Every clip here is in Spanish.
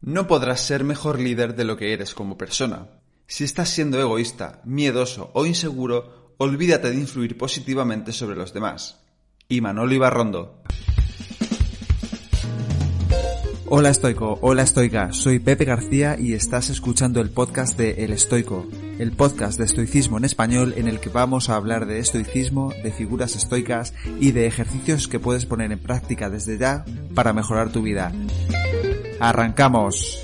No podrás ser mejor líder de lo que eres como persona. Si estás siendo egoísta, miedoso o inseguro, olvídate de influir positivamente sobre los demás. Y Manolo Ibarrondo. Hola estoico, hola estoica, soy Pepe García y estás escuchando el podcast de El Estoico, el podcast de estoicismo en español en el que vamos a hablar de estoicismo, de figuras estoicas y de ejercicios que puedes poner en práctica desde ya para mejorar tu vida. ¡Arrancamos!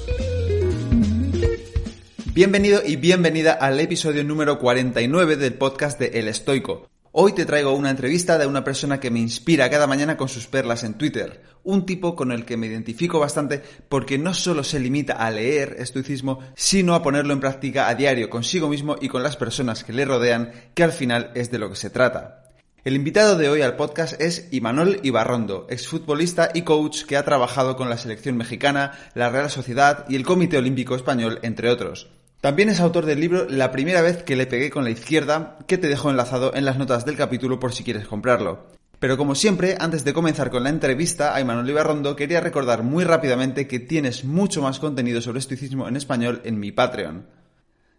Bienvenido y bienvenida al episodio número 49 del podcast de El Estoico. Hoy te traigo una entrevista de una persona que me inspira cada mañana con sus perlas en Twitter. Un tipo con el que me identifico bastante porque no solo se limita a leer estoicismo, sino a ponerlo en práctica a diario consigo mismo y con las personas que le rodean, que al final es de lo que se trata. El invitado de hoy al podcast es Imanol Ibarrondo, exfutbolista y coach que ha trabajado con la selección mexicana, la Real Sociedad y el Comité Olímpico Español, entre otros. También es autor del libro La primera vez que le pegué con la izquierda, que te dejo enlazado en las notas del capítulo por si quieres comprarlo. Pero como siempre, antes de comenzar con la entrevista a Imanol Ibarrondo, quería recordar muy rápidamente que tienes mucho más contenido sobre estoicismo en español en mi Patreon.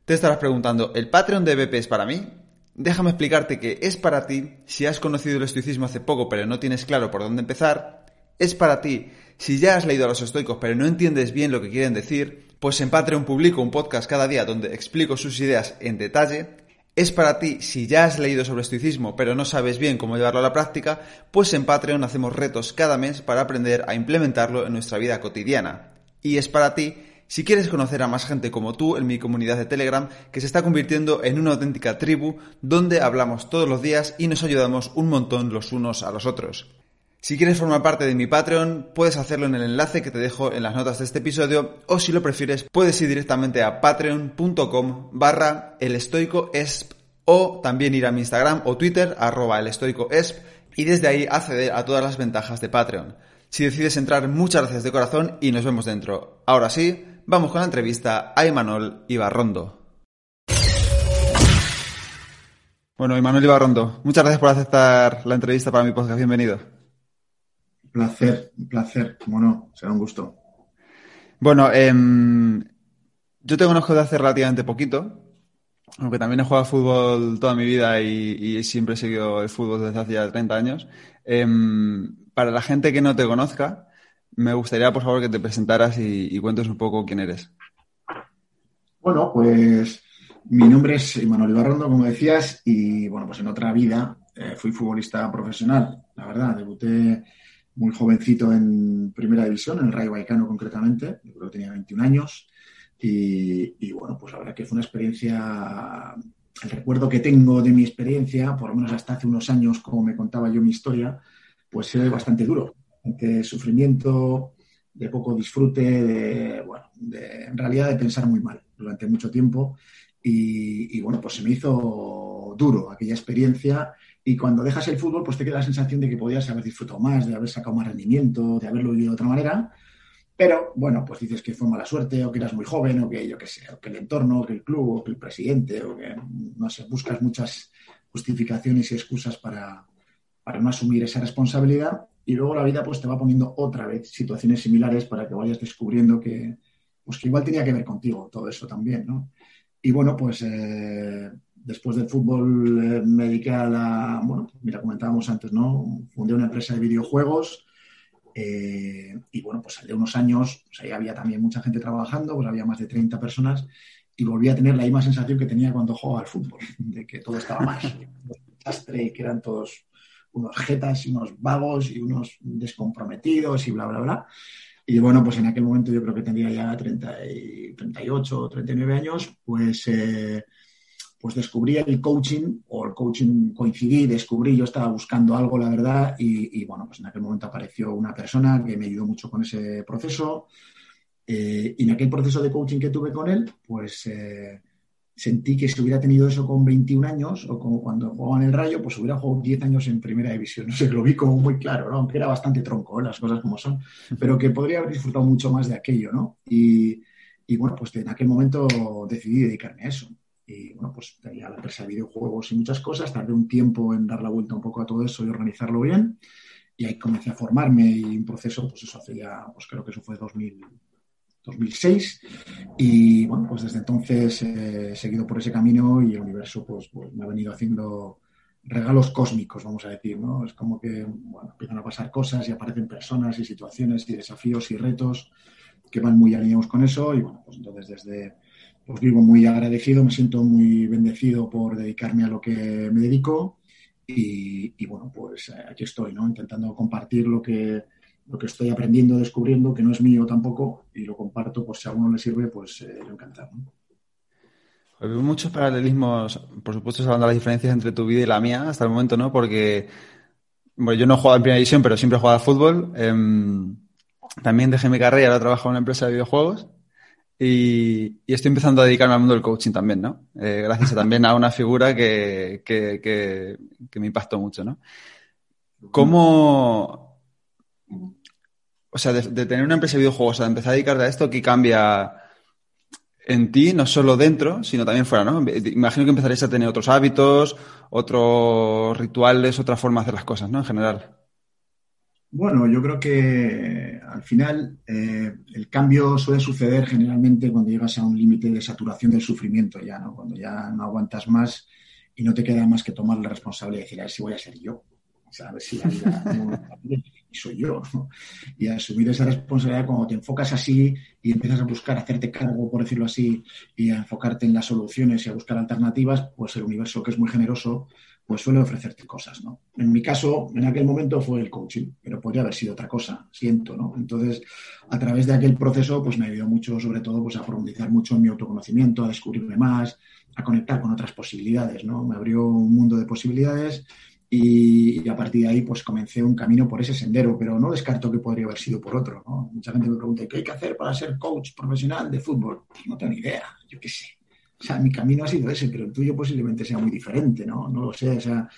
Te estarás preguntando, ¿el Patreon de BP es para mí? Déjame explicarte que es para ti si has conocido el estoicismo hace poco pero no tienes claro por dónde empezar. Es para ti si ya has leído a los estoicos pero no entiendes bien lo que quieren decir. Pues en Patreon publico un podcast cada día donde explico sus ideas en detalle. Es para ti si ya has leído sobre estoicismo pero no sabes bien cómo llevarlo a la práctica. Pues en Patreon hacemos retos cada mes para aprender a implementarlo en nuestra vida cotidiana. Y es para ti si quieres conocer a más gente como tú en mi comunidad de Telegram, que se está convirtiendo en una auténtica tribu donde hablamos todos los días y nos ayudamos un montón los unos a los otros. Si quieres formar parte de mi Patreon, puedes hacerlo en el enlace que te dejo en las notas de este episodio o si lo prefieres, puedes ir directamente a patreon.com barra elestoicoesp o también ir a mi Instagram o Twitter arroba elestoicoesp y desde ahí acceder a todas las ventajas de Patreon. Si decides entrar, muchas gracias de corazón y nos vemos dentro. Ahora sí, vamos con la entrevista a Imanol Ibarrondo. Bueno, Imanol Ibarrondo, muchas gracias por aceptar la entrevista para mi podcast. Bienvenido. Un placer, un placer, como no, será un gusto. Bueno, em, yo te conozco de hace relativamente poquito, aunque también he jugado fútbol toda mi vida y, siempre he seguido el fútbol desde hace ya 30 años. Em, para la gente que no te conozca, me gustaría, por favor, que te presentaras y, cuentes un poco quién eres. Bueno, pues mi nombre es Manuel Ibarrondo, como decías, y bueno, pues en otra vida eh, fui futbolista profesional. La verdad, debuté muy jovencito en primera división, en el Rayo Vallecano concretamente, yo creo que tenía 21 años. Y, bueno, pues la verdad que fue una experiencia, el recuerdo que tengo de mi experiencia, por lo menos hasta hace unos años, como me contaba yo mi historia, pues es bastante duro de sufrimiento, de poco disfrute, de, bueno, de, en realidad de pensar muy mal durante mucho tiempo. Y, bueno, pues se me hizo duro aquella experiencia. Y cuando dejas el fútbol, pues te queda la sensación de que podías haber disfrutado más, de haber sacado más rendimiento, de haberlo vivido de otra manera. Pero bueno, pues dices que fue mala suerte, o que eras muy joven, o que yo qué sé, o que el entorno, o que el club, o que el presidente, o que no sé, buscas muchas justificaciones y excusas para, para no asumir esa responsabilidad y luego la vida pues te va poniendo otra vez situaciones similares para que vayas descubriendo que, pues que igual tenía que ver contigo todo eso también, ¿no? Y bueno, pues eh, después del fútbol eh, me dediqué a la, bueno, mira, comentábamos antes, ¿no? Fundé una empresa de videojuegos eh, y bueno, pues de unos años, pues ahí había también mucha gente trabajando, pues había más de 30 personas y volví a tener la misma sensación que tenía cuando jugaba al fútbol, de que todo estaba mal, desastre, que eran todos unos jetas y unos vagos y unos descomprometidos y bla, bla, bla. Y bueno, pues en aquel momento yo creo que tenía ya 30 y 38 o 39 años, pues, eh, pues descubrí el coaching, o el coaching coincidí, descubrí, yo estaba buscando algo, la verdad, y, bueno, pues en aquel momento apareció una persona que me ayudó mucho con ese proceso. Eh, y en aquel proceso de coaching que tuve con él, pues eh, sentí que si hubiera tenido eso con 21 años o como cuando jugaba en el Rayo, pues hubiera jugado 10 años en primera división. No sé, lo vi como muy claro, ¿no? aunque era bastante tronco, ¿eh? las cosas como son, pero que podría haber disfrutado mucho más de aquello, ¿no? Y, y bueno, pues en aquel momento decidí dedicarme a eso. Y bueno, pues tenía la empresa de videojuegos y muchas cosas. Tardé un tiempo en dar la vuelta un poco a todo eso y organizarlo bien. Y ahí comencé a formarme y un proceso, pues eso hace ya, pues creo que eso fue 2000, 2006. Y bueno, pues desde entonces he seguido por ese camino y el universo pues, pues, me ha venido haciendo regalos cósmicos, vamos a decir, ¿no? Es como que, bueno, empiezan a pasar cosas y aparecen personas y situaciones y desafíos y retos que van muy alineados con eso y bueno, pues entonces desde, pues vivo muy agradecido, me siento muy bendecido por dedicarme a lo que me dedico y, y bueno, pues eh, aquí estoy, ¿no? Intentando compartir lo que, lo que estoy aprendiendo, descubriendo, que no es mío tampoco, y lo comparto, por si a alguno le sirve, pues eh, yo encantado. Veo muchos paralelismos, por supuesto, hablando de las diferencias entre tu vida y la mía hasta el momento, ¿no? Porque bueno, yo no he jugado en primera división, pero siempre he jugado al fútbol. Eh, también dejé mi carrera y ahora trabajo en una empresa de videojuegos. Y, y, estoy empezando a dedicarme al mundo del coaching también, ¿no? Eh, gracias a, también a una figura que, que, que, que me impactó mucho, ¿no? ¿Cómo, o sea, de, de, tener una empresa de videojuegos a empezar a dedicarte a esto, ¿qué cambia en ti, no solo dentro, sino también fuera, ¿no? Imagino que empezaréis a tener otros hábitos, otros rituales, otra forma de hacer las cosas, ¿no? En general. Bueno, yo creo que al final eh, el cambio suele suceder generalmente cuando llegas a un límite de saturación del sufrimiento ya, ¿no? Cuando ya no aguantas más y no te queda más que tomar la responsabilidad y decir, a ver si voy a ser yo. Ver si la vida no, soy yo. ¿no? Y asumir esa responsabilidad cuando te enfocas así y empiezas a buscar hacerte cargo, por decirlo así, y a enfocarte en las soluciones y a buscar alternativas, pues el universo que es muy generoso, pues suele ofrecerte cosas, ¿no? En mi caso, en aquel momento fue el coaching, pero podría haber sido otra cosa, siento, ¿no? Entonces, a través de aquel proceso, pues me ayudó mucho, sobre todo, pues a profundizar mucho en mi autoconocimiento, a descubrirme más, a conectar con otras posibilidades, ¿no? Me abrió un mundo de posibilidades y, a partir de ahí pues comencé un camino por ese sendero, pero no descarto que podría haber sido por otro. ¿no? Mucha gente me pregunta, ¿qué hay que hacer para ser coach profesional de fútbol? Pues no tengo ni idea, yo qué sé. O sea, mi camino ha sido ese, pero el tuyo posiblemente sea muy diferente, ¿no? No lo sé, o sea,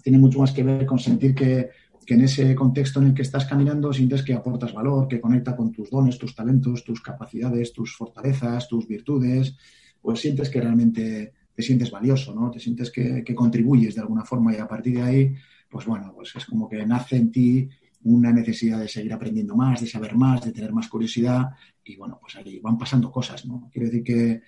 tiene mucho más que ver con sentir que, que en ese contexto en el que estás caminando sientes que aportas valor, que conecta con tus dones, tus talentos, tus capacidades, tus fortalezas, tus virtudes, pues sientes que realmente te sientes valioso, ¿no? Te sientes que, que, contribuyes de alguna forma y a partir de ahí, pues bueno, pues es como que nace en ti una necesidad de seguir aprendiendo más, de saber más, de tener más curiosidad y bueno, pues ahí van pasando cosas, ¿no? Quiero decir que,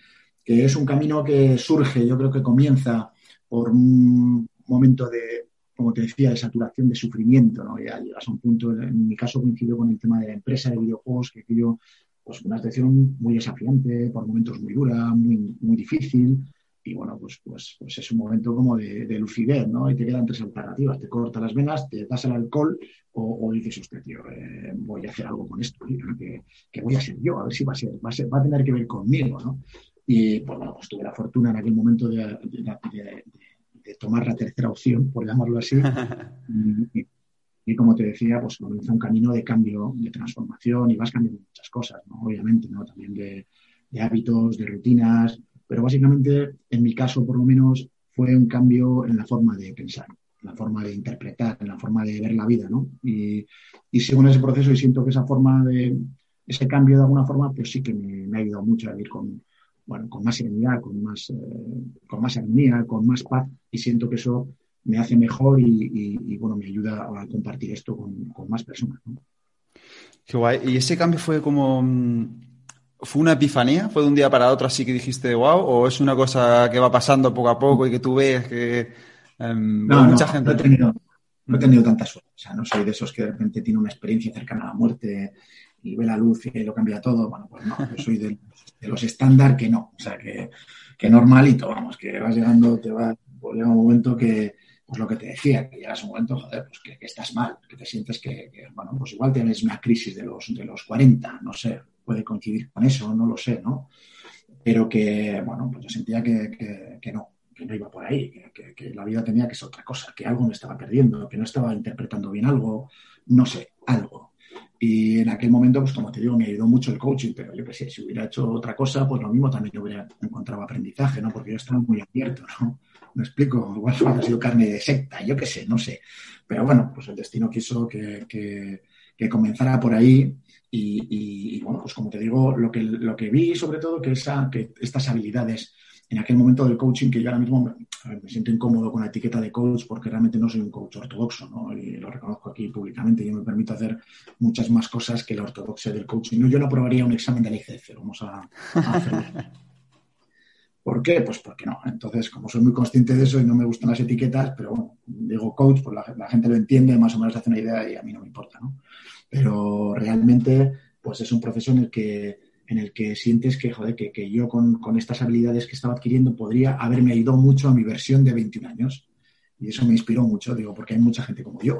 que es un camino que surge, yo creo que comienza por un momento de, como te decía, de saturación, de sufrimiento, ¿no? Ya llegas a un punto, en mi caso coincidió con el tema de la empresa de videojuegos, que yo, pues una situación muy desafiante, por momentos muy dura, muy, muy difícil, y bueno, pues, pues, pues es un momento como de, de, lucidez, ¿no? Y te quedan tres alternativas, te corta las venas, te das el alcohol o, o dices, usted, tío, eh, voy a hacer algo con esto, que, que, voy a ser yo, a ver si va a ser, va a, ser, va a tener que ver conmigo, ¿no? Y pues bueno, pues tuve la fortuna en aquel momento de, de, de tomar la tercera opción, por llamarlo así, y, y, como te decía, pues comienza un camino de cambio, de transformación y vas cambiando muchas cosas, ¿no? Obviamente, ¿no? También de hábitos, de rutinas, pero básicamente, en mi caso por lo menos, fue un cambio en la forma de pensar, en la forma de interpretar, en la forma de ver la vida, ¿no? Y, y sigo ese proceso y siento que esa forma de, ese cambio de alguna forma, pues sí que me, ha ayudado mucho a vivir con, bueno, con más serenidad, con más, eh, con más armonía, con más paz y siento que eso me hace mejor y, bueno, me ayuda a compartir esto con, más personas. Qué guay. ¿Y ese cambio fue como ¿Fue una epifanía? ¿Fue de un día para otro así que dijiste, wow? ¿O es una cosa que va pasando poco a poco y que tú ves que um, no, mucha no, gente... No he, tenido, no he tenido tanta suerte. O sea, no soy de esos que de repente tiene una experiencia cercana a la muerte y ve la luz y lo cambia todo. Bueno, pues no, yo soy de, de los estándar que no. O sea, que, que, normalito, vamos, que vas llegando, te va, pues llega un momento que, pues lo que te decía, que llegas a un momento, joder, pues que, que estás mal, que te sientes que, que, bueno, pues igual tienes una crisis de los, de los 40, no sé, puede coincidir con eso, no lo sé, ¿no? Pero que, bueno, pues yo sentía que, que, que no, que no iba por ahí, que, que, la vida tenía que ser otra cosa, que algo me estaba perdiendo, que no estaba interpretando bien algo, no sé, algo. Y en aquel momento, pues como te digo, me ayudó mucho el coaching, pero yo qué sé, si hubiera hecho otra cosa, pues lo mismo también hubiera encontrado aprendizaje, ¿no? Porque yo estaba muy abierto, ¿no? Me explico, igual hubiera sido carne de secta, yo qué sé, no sé. Pero bueno, pues el destino quiso que, que, comenzara por ahí y, bueno, pues como te digo, lo que, lo que vi sobre todo que, esa, que estas habilidades en aquel momento del coaching que yo ahora mismo me, siento incómodo con la etiqueta de coach porque realmente no soy un coach ortodoxo, ¿no? Y lo reconozco aquí públicamente. Yo me permito hacer muchas más cosas que la ortodoxia del coaching. No, yo no aprobaría un examen del ICF, vamos a, hacerlo. ¿Por qué? Pues porque no. Entonces, como soy muy consciente de eso y no me gustan las etiquetas, pero bueno, digo coach, pues la, la gente lo entiende, más o menos hace una idea y a mí no me importa, ¿no? Pero realmente, pues es un proceso en el que en el que sientes que, joder, que, yo con, estas habilidades que estaba adquiriendo podría haberme ayudado mucho a mi versión de 21 años. Y eso me inspiró mucho, digo, porque hay mucha gente como yo,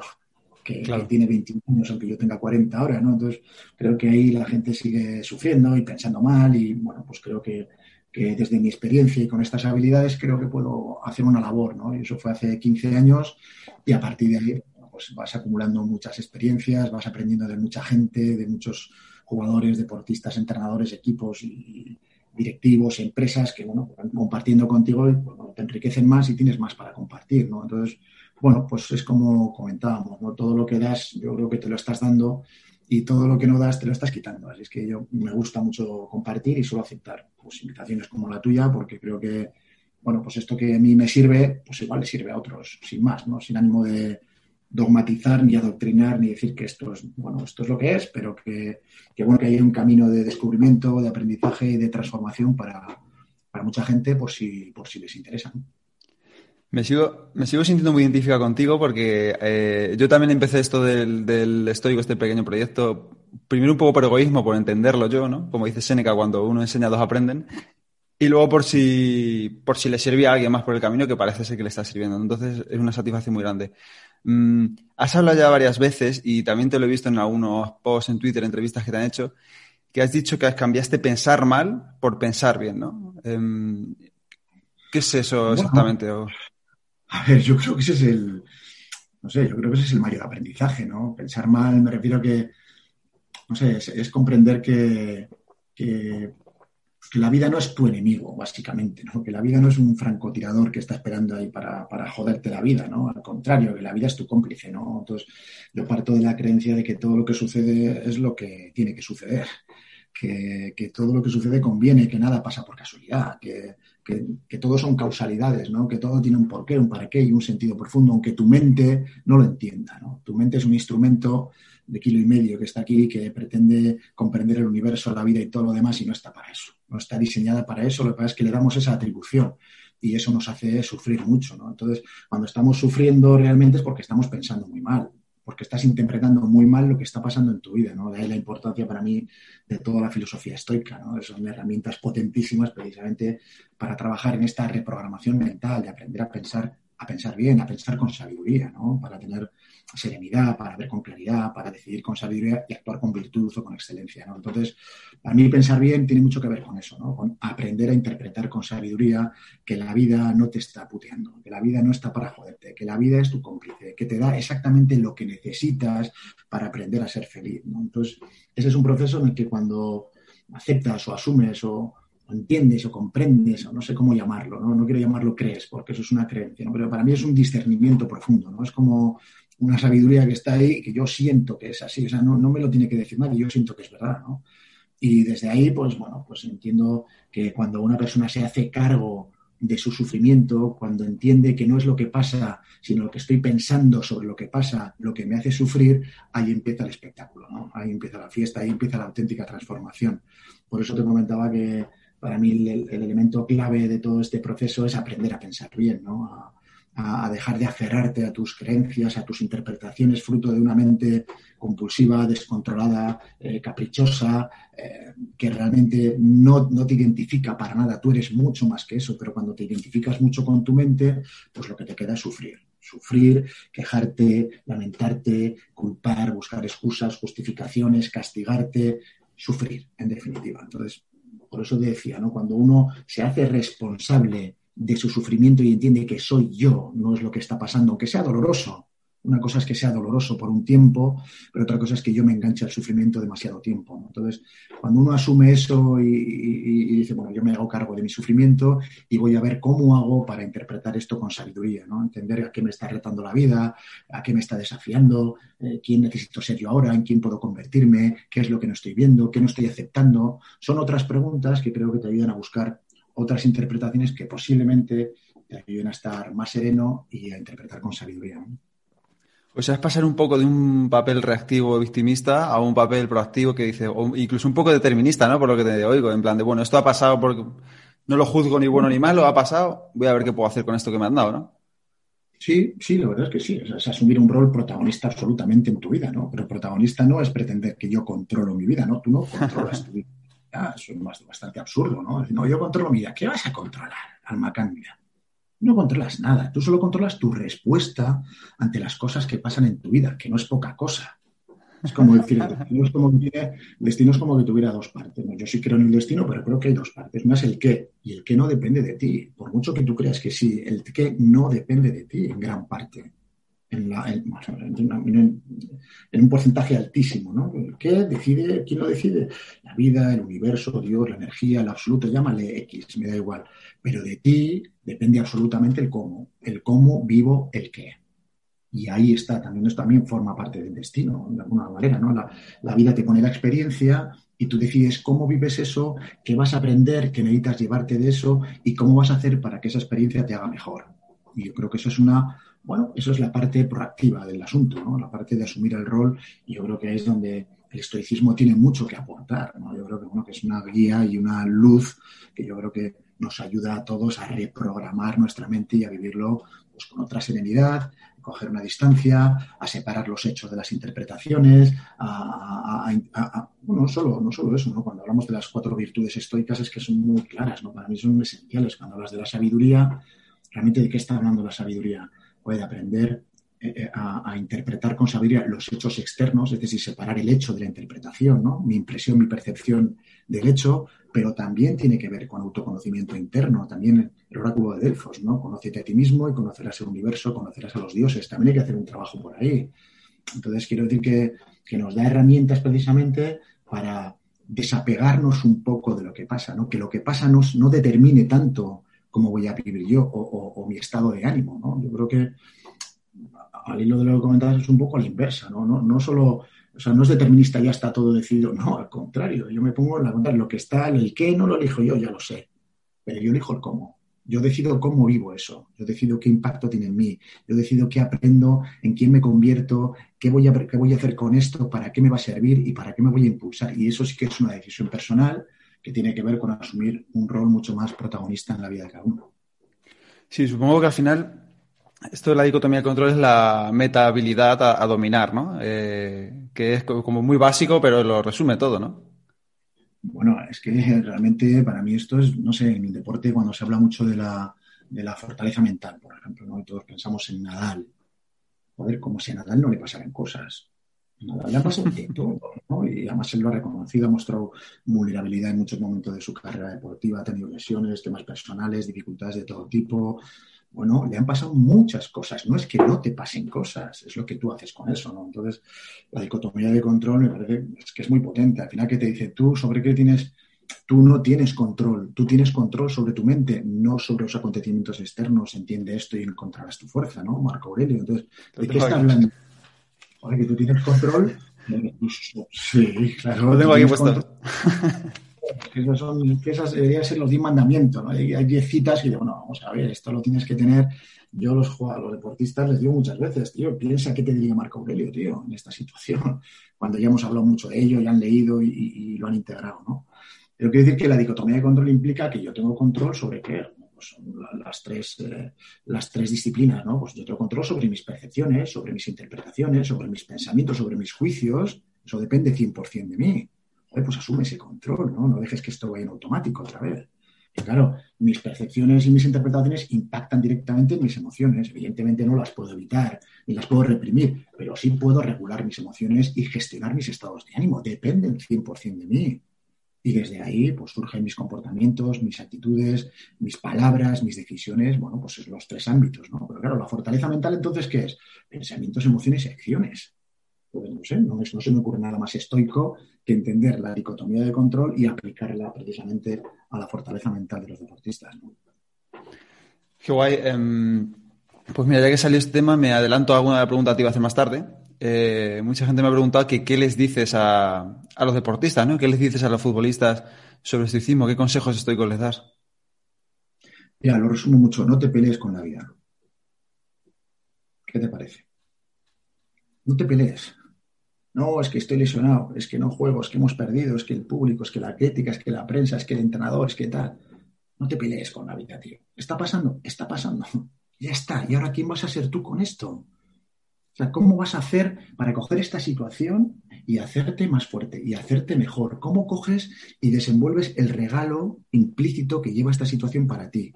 que, tiene 21 años, aunque yo tenga 40 ahora, ¿no? Entonces, creo que ahí la gente sigue sufriendo y pensando mal y, bueno, pues creo que, desde mi experiencia y con estas habilidades creo que puedo hacer una labor, ¿no? Y eso fue hace 15 años y a partir de ahí, pues vas acumulando muchas experiencias, vas aprendiendo de mucha gente, de muchos jugadores, deportistas, entrenadores, equipos y directivos, empresas que, bueno, van compartiendo contigo y te enriquecen más y tienes más para compartir, ¿no? Entonces, bueno, pues es como comentábamos, ¿no? Todo lo que das, yo creo que te lo estás dando y todo lo que no das te lo estás quitando. Así es que yo me gusta mucho compartir y suelo aceptar pues, invitaciones como la tuya porque creo que, bueno, pues esto que a mí me sirve, pues igual le sirve a otros, sin más, ¿no? Sin ánimo de, dogmatizar, ni adoctrinar, ni decir que esto es, bueno, esto es lo que es, pero que, bueno, que hay un camino de descubrimiento, de aprendizaje y de transformación para, mucha gente por si, por si les interesa. Me sigo, me sigo sintiendo muy identificado contigo porque eh, yo también empecé esto del, del estoico, este pequeño proyecto, primero un poco por egoísmo, por entenderlo yo, ¿no? Como dice Seneca, cuando uno enseña, dos aprenden. Y luego por si, por si le sirve a alguien más por el camino que parece ser que le está sirviendo. Entonces es una satisfacción muy grande. Mm, has hablado ya varias veces y también te lo he visto en algunos posts en Twitter, entrevistas que te han hecho, que has dicho que cambiaste pensar mal por pensar bien, ¿no? Em, ¿Qué es eso exactamente? A ver, yo creo que ese es el, no sé, yo creo que ese es el mayor aprendizaje, ¿no? Pensar mal, me refiero a que, no sé, es, comprender que, que que la vida no es tu enemigo, básicamente, ¿no? Que la vida no es un francotirador que está esperando ahí para, joderte la vida, ¿no? Al contrario, que la vida es tu cómplice, ¿no? Entonces, yo parto de la creencia de que todo lo que sucede es lo que tiene que suceder, que, todo lo que sucede conviene, que nada pasa por casualidad, que, que, todo son causalidades, ¿no? Que todo tiene un porqué, un para qué y un sentido profundo, aunque tu mente no lo entienda. Tu mente es un instrumento de kilo y medio que está aquí, que pretende comprender el universo, la vida y todo lo demás y no está para eso. No está diseñada para eso, lo que pasa es que le damos esa atribución y eso nos hace sufrir mucho. Entonces, cuando estamos sufriendo realmente es porque estamos pensando muy mal, porque estás interpretando muy mal lo que está pasando en tu vida, ¿no? De ahí la importancia para mí de toda la filosofía estoica, ¿no? Son herramientas potentísimas precisamente para trabajar en esta reprogramación mental, de aprender a pensar, a pensar bien, a pensar con sabiduría, ¿no? Para tener serenidad, para ver con claridad, para decidir con sabiduría y actuar con virtud o con excelencia. ¿no? Entonces, para mí pensar bien tiene mucho que ver con eso, ¿no? con aprender a interpretar con sabiduría que la vida no te está puteando, que la vida no está para joderte, que la vida es tu cómplice, que te da exactamente lo que necesitas para aprender a ser feliz. ¿no? Entonces, ese es un proceso en el que cuando aceptas o asumes o, entiendes o comprendes, o no sé cómo llamarlo, ¿no? no quiero llamarlo crees, porque eso es una creencia, ¿no? pero para mí es un discernimiento profundo, ¿no? es como una sabiduría que está ahí que yo siento que es así, o sea, no, no me lo tiene que decir nadie, yo siento que es verdad, ¿no? Y desde ahí, pues bueno, pues entiendo que cuando una persona se hace cargo de su sufrimiento, cuando entiende que no es lo que pasa, sino lo que estoy pensando sobre lo que pasa, lo que me hace sufrir, ahí empieza el espectáculo, ¿no? Ahí empieza la fiesta, ahí empieza la auténtica transformación. Por eso te comentaba que para mí el, el elemento clave de todo este proceso es aprender a pensar bien, ¿no? A, dejar de aferrarte a tus creencias, a tus interpretaciones, fruto de una mente compulsiva, descontrolada, eh, caprichosa, eh, que realmente no, no, te identifica para nada. Tú eres mucho más que eso, pero cuando te identificas mucho con tu mente, pues lo que te queda es sufrir. Sufrir, quejarte, lamentarte, culpar, buscar excusas, justificaciones, castigarte, sufrir, en definitiva. Entonces, por eso decía, ¿no? Cuando uno se hace responsable de su sufrimiento y entiende que soy yo, no es lo que está pasando, aunque sea doloroso, Una cosa es que sea doloroso por un tiempo, pero otra cosa es que yo me enganche al sufrimiento demasiado tiempo. Entonces, cuando uno asume eso y, dice, bueno, yo me hago cargo de mi sufrimiento y voy a ver cómo hago para interpretar esto con sabiduría, ¿no? Entender a qué me está retando la vida, a qué me está desafiando, eh, quién necesito ser yo ahora, en quién puedo convertirme, qué es lo que no estoy viendo, qué no estoy aceptando. Son otras preguntas que creo que te ayudan a buscar otras interpretaciones que posiblemente te ayuden a estar más sereno y a interpretar con sabiduría. O sea, es pasar un poco de un papel reactivo victimista a un papel proactivo que dice, o incluso un poco determinista, ¿no? Por lo que te oigo, en plan de, bueno, esto ha pasado porque no lo juzgo ni bueno ni malo, ha pasado, voy a ver qué puedo hacer con esto que me han dado, ¿no? Sí, sí, la verdad es que sí. es asumir un rol protagonista absolutamente en tu vida, ¿no? Pero protagonista no es pretender que yo controlo mi vida, ¿no? Tú no controlas tu vida. Eso es bastante absurdo, ¿no? No, yo controlo mi vida. ¿Qué vas a controlar, alma cándida? no controlas nada, tú solo controlas tu respuesta ante las cosas que pasan en tu vida, que no es poca cosa. Es como decir, el destino es como que, destino es como que tuviera dos partes. Yo sí creo en el destino, pero creo que hay dos partes. Una es el qué, y el qué no depende de ti. Por mucho que tú creas que sí, el qué no depende de ti en gran parte en, un porcentaje altísimo, ¿no? ¿Qué decide? ¿Quién lo decide? La vida, el universo, Dios, la energía, el absoluto, llámale X, me da igual. Pero de ti depende absolutamente el cómo, el cómo vivo el qué. Y ahí está, también esto también forma parte del destino, de alguna manera, ¿no? La, la vida te pone la experiencia y tú decides cómo vives eso, qué vas a aprender, qué necesitas llevarte de eso y cómo vas a hacer para que esa experiencia te haga mejor. Y yo creo que eso es una bueno, eso es la parte proactiva del asunto, ¿no? la parte de asumir el rol, y yo creo que es donde el estoicismo tiene mucho que aportar. ¿no? Yo creo que, bueno, que es una guía y una luz que yo creo que nos ayuda a todos a reprogramar nuestra mente y a vivirlo pues, con otra serenidad, a coger una distancia, a separar los hechos de las interpretaciones, a, bueno, no solo, no solo eso, ¿no? Cuando hablamos de las cuatro virtudes estoicas es que son muy claras, ¿no? Para mí son esenciales. Cuando hablas de la sabiduría, realmente de qué está hablando la sabiduría puede aprender eh, eh, a, interpretar con sabiduría los hechos externos, es decir, separar el hecho de la interpretación, ¿no? mi impresión, mi percepción del hecho, pero también tiene que ver con autoconocimiento interno, también el oráculo de Delfos, ¿no? Conócete a ti mismo y conocerás el universo, conocerás a los dioses, también hay que hacer un trabajo por ahí. Entonces, quiero decir que, nos da herramientas precisamente para desapegarnos un poco de lo que pasa, ¿no? que lo que pasa nos, no determine tanto cómo voy a vivir yo o, mi estado de ánimo, ¿no? Yo creo que al hilo de lo que comentabas es un poco a la inversa, ¿no? No, no solo, o sea, no es determinista, ya está todo decidido, no, al contrario, yo me pongo en la cuenta, lo que está, el qué no lo elijo yo, ya lo sé, pero yo elijo el cómo. Yo decido cómo vivo eso, yo decido qué impacto tiene en mí, yo decido qué aprendo, en quién me convierto, qué voy a, qué voy a hacer con esto, para qué me va a servir y para qué me voy a impulsar. Y eso sí que es una decisión personal que tiene que ver con asumir un rol mucho más protagonista en la vida de cada uno. Sí, supongo que al final esto de la dicotomía de control es la meta habilidad a, dominar, ¿no? Eh, que es como muy básico, pero lo resume todo, ¿no? Bueno, es que realmente para mí esto es, no sé, en el deporte cuando se habla mucho de la, de la fortaleza mental, por ejemplo, ¿no? Y todos pensamos en Nadal. Joder, como si a Nadal no le pasaran cosas le ha pasado de todo, ¿no? Y además él lo ha reconocido, ha mostrado vulnerabilidad en muchos momentos de su carrera deportiva, ha tenido lesiones, temas personales, dificultades de todo tipo. Bueno, le han pasado muchas cosas. No es que no te pasen cosas, es lo que tú haces con eso, ¿no? Entonces, la dicotomía de control me parece que es muy potente. Al final, que te dice tú sobre qué tienes tú no tienes control, tú tienes control sobre tu mente, no sobre los acontecimientos externos, entiende esto y encontrarás tu fuerza, ¿no? Marco Aurelio. Entonces, ¿de qué está hablando? Ahora que tú tienes control. Sí, claro. Lo tengo aquí puesto. Esos son, que esas deberían ser los 10 mandamientos. ¿no? Hay 10 citas y digo, bueno, vamos a ver, esto lo tienes que tener. Yo los, a los deportistas les digo muchas veces, tío, piensa qué te diría Marco Aurelio, tío, en esta situación, cuando ya hemos hablado mucho de ello, ya han leído y, y lo han integrado, ¿no? Pero quiero decir que la dicotomía de control implica que yo tengo control sobre qué, son las tres, eh, las tres disciplinas, ¿no? Pues yo tengo control sobre mis percepciones, sobre mis interpretaciones, sobre mis pensamientos, sobre mis juicios. Eso depende 100% de mí. pues asume ese control, ¿no? No dejes que esto vaya en automático otra vez. Claro, mis percepciones y mis interpretaciones impactan directamente en mis emociones. Evidentemente no las puedo evitar ni las puedo reprimir, pero sí puedo regular mis emociones y gestionar mis estados de ánimo. Dependen 100% de mí. Y desde ahí, pues surgen mis comportamientos, mis actitudes, mis palabras, mis decisiones, bueno, pues es los tres ámbitos, ¿no? Pero claro, la fortaleza mental entonces, ¿qué es? Pensamientos, emociones y acciones. Pues no sé, no, no se me ocurre nada más estoico que entender la dicotomía de control y aplicarla precisamente a la fortaleza mental de los deportistas, ¿no? Qué guay. Em, pues mira, ya que salió este tema, me adelanto a alguna pregunta que te iba a hacer más tarde. Eh, mucha gente me ha preguntado qué les dices a, a, los deportistas, ¿no? ¿Qué les dices a los futbolistas sobre estoicismo? ¿Qué consejos estoicos les das? Mira, lo resumo mucho. No te pelees con la vida. ¿Qué te parece? No te pelees. No, es que estoy lesionado, es que no juego, es que hemos perdido, es que el público, es que la crítica, es que la prensa, es que el entrenador, es que tal. No te pelees con la vida, tío. ¿Está pasando? Está pasando. Ya está. ¿Y ahora quién vas a ser tú con esto? O sea, ¿cómo vas a hacer para coger esta situación y hacerte más fuerte y hacerte mejor? ¿Cómo coges y desenvuelves el regalo implícito que lleva esta situación para ti?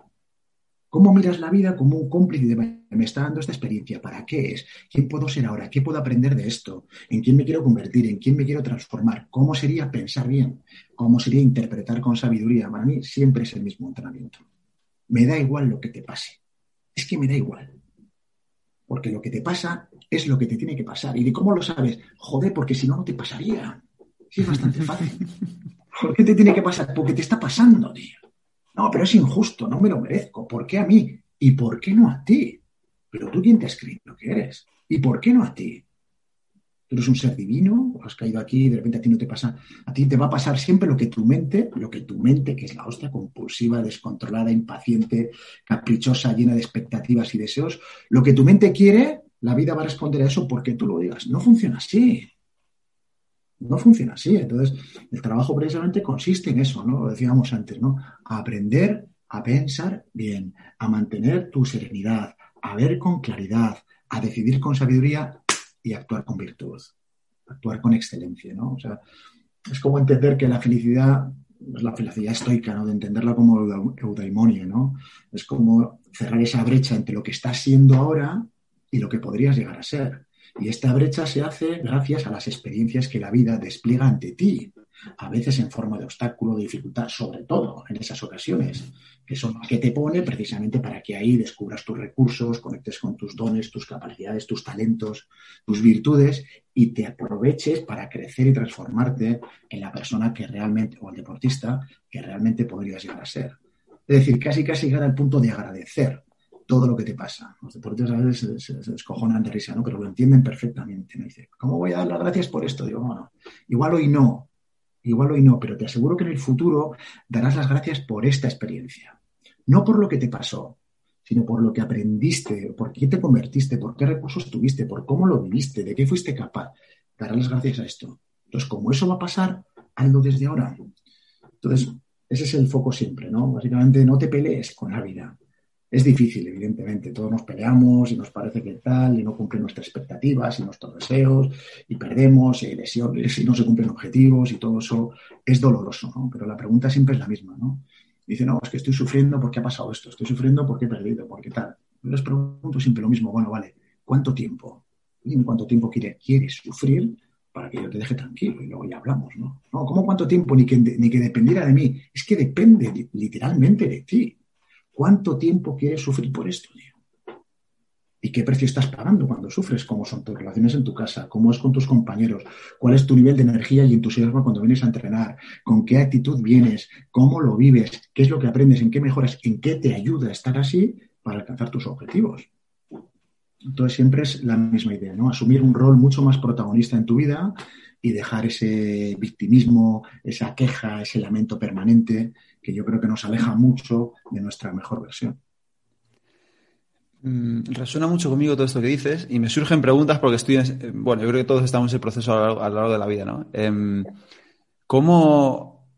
¿Cómo miras la vida como un cómplice de me está dando esta experiencia? ¿Para qué es? ¿Quién puedo ser ahora? ¿Qué puedo aprender de esto? ¿En quién me quiero convertir? ¿En quién me quiero transformar? ¿Cómo sería pensar bien? ¿Cómo sería interpretar con sabiduría? Para mí siempre es el mismo entrenamiento. Me da igual lo que te pase. Es que me da igual. Porque lo que te pasa es lo que te tiene que pasar. ¿Y de cómo lo sabes? Joder, porque si no, no te pasaría. Sí, es bastante fácil. ¿Por qué te tiene que pasar? Porque te está pasando, tío. No, pero es injusto, no me lo merezco. ¿Por qué a mí? ¿Y por qué no a ti? Pero tú quién te has escrito lo que eres. ¿Y por qué no a ti? Tú eres un ser divino, has caído aquí y de repente a ti no te pasa. A ti te va a pasar siempre lo que tu mente, lo que tu mente, que es la hostia compulsiva, descontrolada, impaciente, caprichosa, llena de expectativas y deseos, lo que tu mente quiere, la vida va a responder a eso porque tú lo digas. No funciona así. No funciona así. Entonces, el trabajo precisamente consiste en eso, ¿no? Lo decíamos antes, ¿no? A aprender a pensar bien, a mantener tu serenidad, a ver con claridad, a decidir con sabiduría y actuar con virtud, actuar con excelencia, ¿no? O sea, es como entender que la felicidad es la felicidad estoica, ¿no? De entenderla como eudaimonia, ¿no? Es como cerrar esa brecha entre lo que estás siendo ahora y lo que podrías llegar a ser. Y esta brecha se hace gracias a las experiencias que la vida despliega ante ti, a veces en forma de obstáculo, de dificultad, sobre todo en esas ocasiones, que son que te pone precisamente para que ahí descubras tus recursos, conectes con tus dones, tus capacidades, tus talentos, tus virtudes y te aproveches para crecer y transformarte en la persona que realmente, o el deportista, que realmente podrías llegar a ser. Es decir, casi casi llegar al punto de agradecer todo lo que te pasa. Los deportistas a veces se, descojonan de risa, ¿no? Pero lo entienden perfectamente. Me dice, ¿cómo voy a dar las gracias por esto? Digo, bueno, igual hoy no, igual hoy no, pero te aseguro que en el futuro darás las gracias por esta experiencia. No por lo que te pasó, sino por lo que aprendiste, por qué te convertiste, por qué recursos tuviste, por cómo lo viviste, de qué fuiste capaz. Darás las gracias a esto. Entonces, como eso va a pasar, hazlo desde ahora. Entonces, ese es el foco siempre, ¿no? Básicamente, no te pelees con la vida. Es difícil, evidentemente. Todos nos peleamos y nos parece que tal, y no cumplen nuestras expectativas y nuestros deseos, y perdemos, y lesiones, y no se cumplen objetivos, y todo eso es doloroso, ¿no? Pero la pregunta siempre es la misma, ¿no? Dice, no, es que estoy sufriendo porque ha pasado esto, estoy sufriendo porque he perdido, porque tal. Yo les pregunto siempre lo mismo, bueno, vale, ¿cuánto tiempo? Dime cuánto tiempo quieres, quieres sufrir para que yo te deje tranquilo y luego ya hablamos, ¿no? No, ¿cómo cuánto tiempo? Ni que, ni que dependiera de mí. Es que depende literalmente de ti. ¿Cuánto tiempo quieres sufrir por esto, tío? ¿Y qué precio estás pagando cuando sufres? ¿Cómo son tus relaciones en tu casa? ¿Cómo es con tus compañeros? ¿Cuál es tu nivel de energía y entusiasmo cuando vienes a entrenar? ¿Con qué actitud vienes? ¿Cómo lo vives? ¿Qué es lo que aprendes? ¿En qué mejoras? ¿En qué te ayuda a estar así para alcanzar tus objetivos? Entonces siempre es la misma idea, ¿no? Asumir un rol mucho más protagonista en tu vida y dejar ese victimismo, esa queja, ese lamento permanente que yo creo que nos aleja mucho de nuestra mejor versión. Mm, resuena mucho conmigo todo esto que dices y me surgen preguntas porque estoy, en, bueno, yo creo que todos estamos en proceso a lo largo, a lo largo de la vida, ¿no? Eh, ¿Cómo,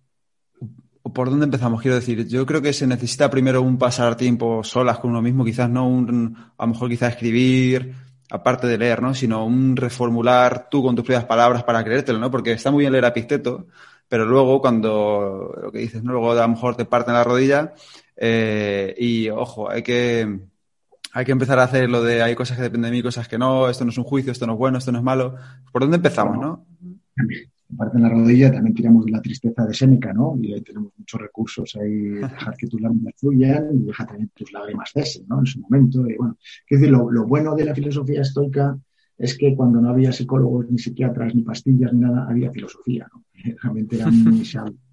por dónde empezamos? Quiero decir, yo creo que se necesita primero un pasar tiempo solas con uno mismo, quizás no un, a lo mejor quizás escribir, aparte de leer, ¿no? Sino un reformular tú con tus propias palabras para creértelo, ¿no? Porque está muy bien leer a Pisteto, pero luego cuando lo que dices, ¿no? luego a lo mejor te parten la rodilla eh, y ojo, hay que, hay que empezar a hacer lo de hay cosas que dependen de mí, cosas que no, esto no es un juicio, esto no es bueno, esto no es malo. ¿Por dónde empezamos, no? Parte en la rodilla, también tiramos de la tristeza de Séneca, ¿no? Y ahí tenemos muchos recursos ahí, dejar que tus lágrimas fluyan y deja también tus lágrimas cesen, ¿no? En su momento. Y bueno, es decir, lo, lo bueno de la filosofía estoica es que cuando no había psicólogos, ni psiquiatras, ni pastillas, ni nada, había filosofía, ¿no? Realmente era muy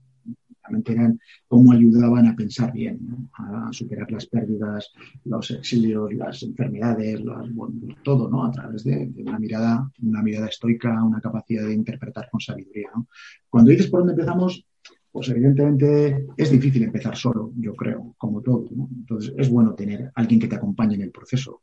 eran cómo ayudaban a pensar bien, a superar las pérdidas, los exilios, las enfermedades, todo, ¿no? A través de, una mirada, una mirada estoica, una capacidad de interpretar con sabiduría, Cuando dices por dónde empezamos, pues evidentemente es difícil empezar solo, yo creo, como todo, Entonces es bueno tener alguien que te acompañe en el proceso.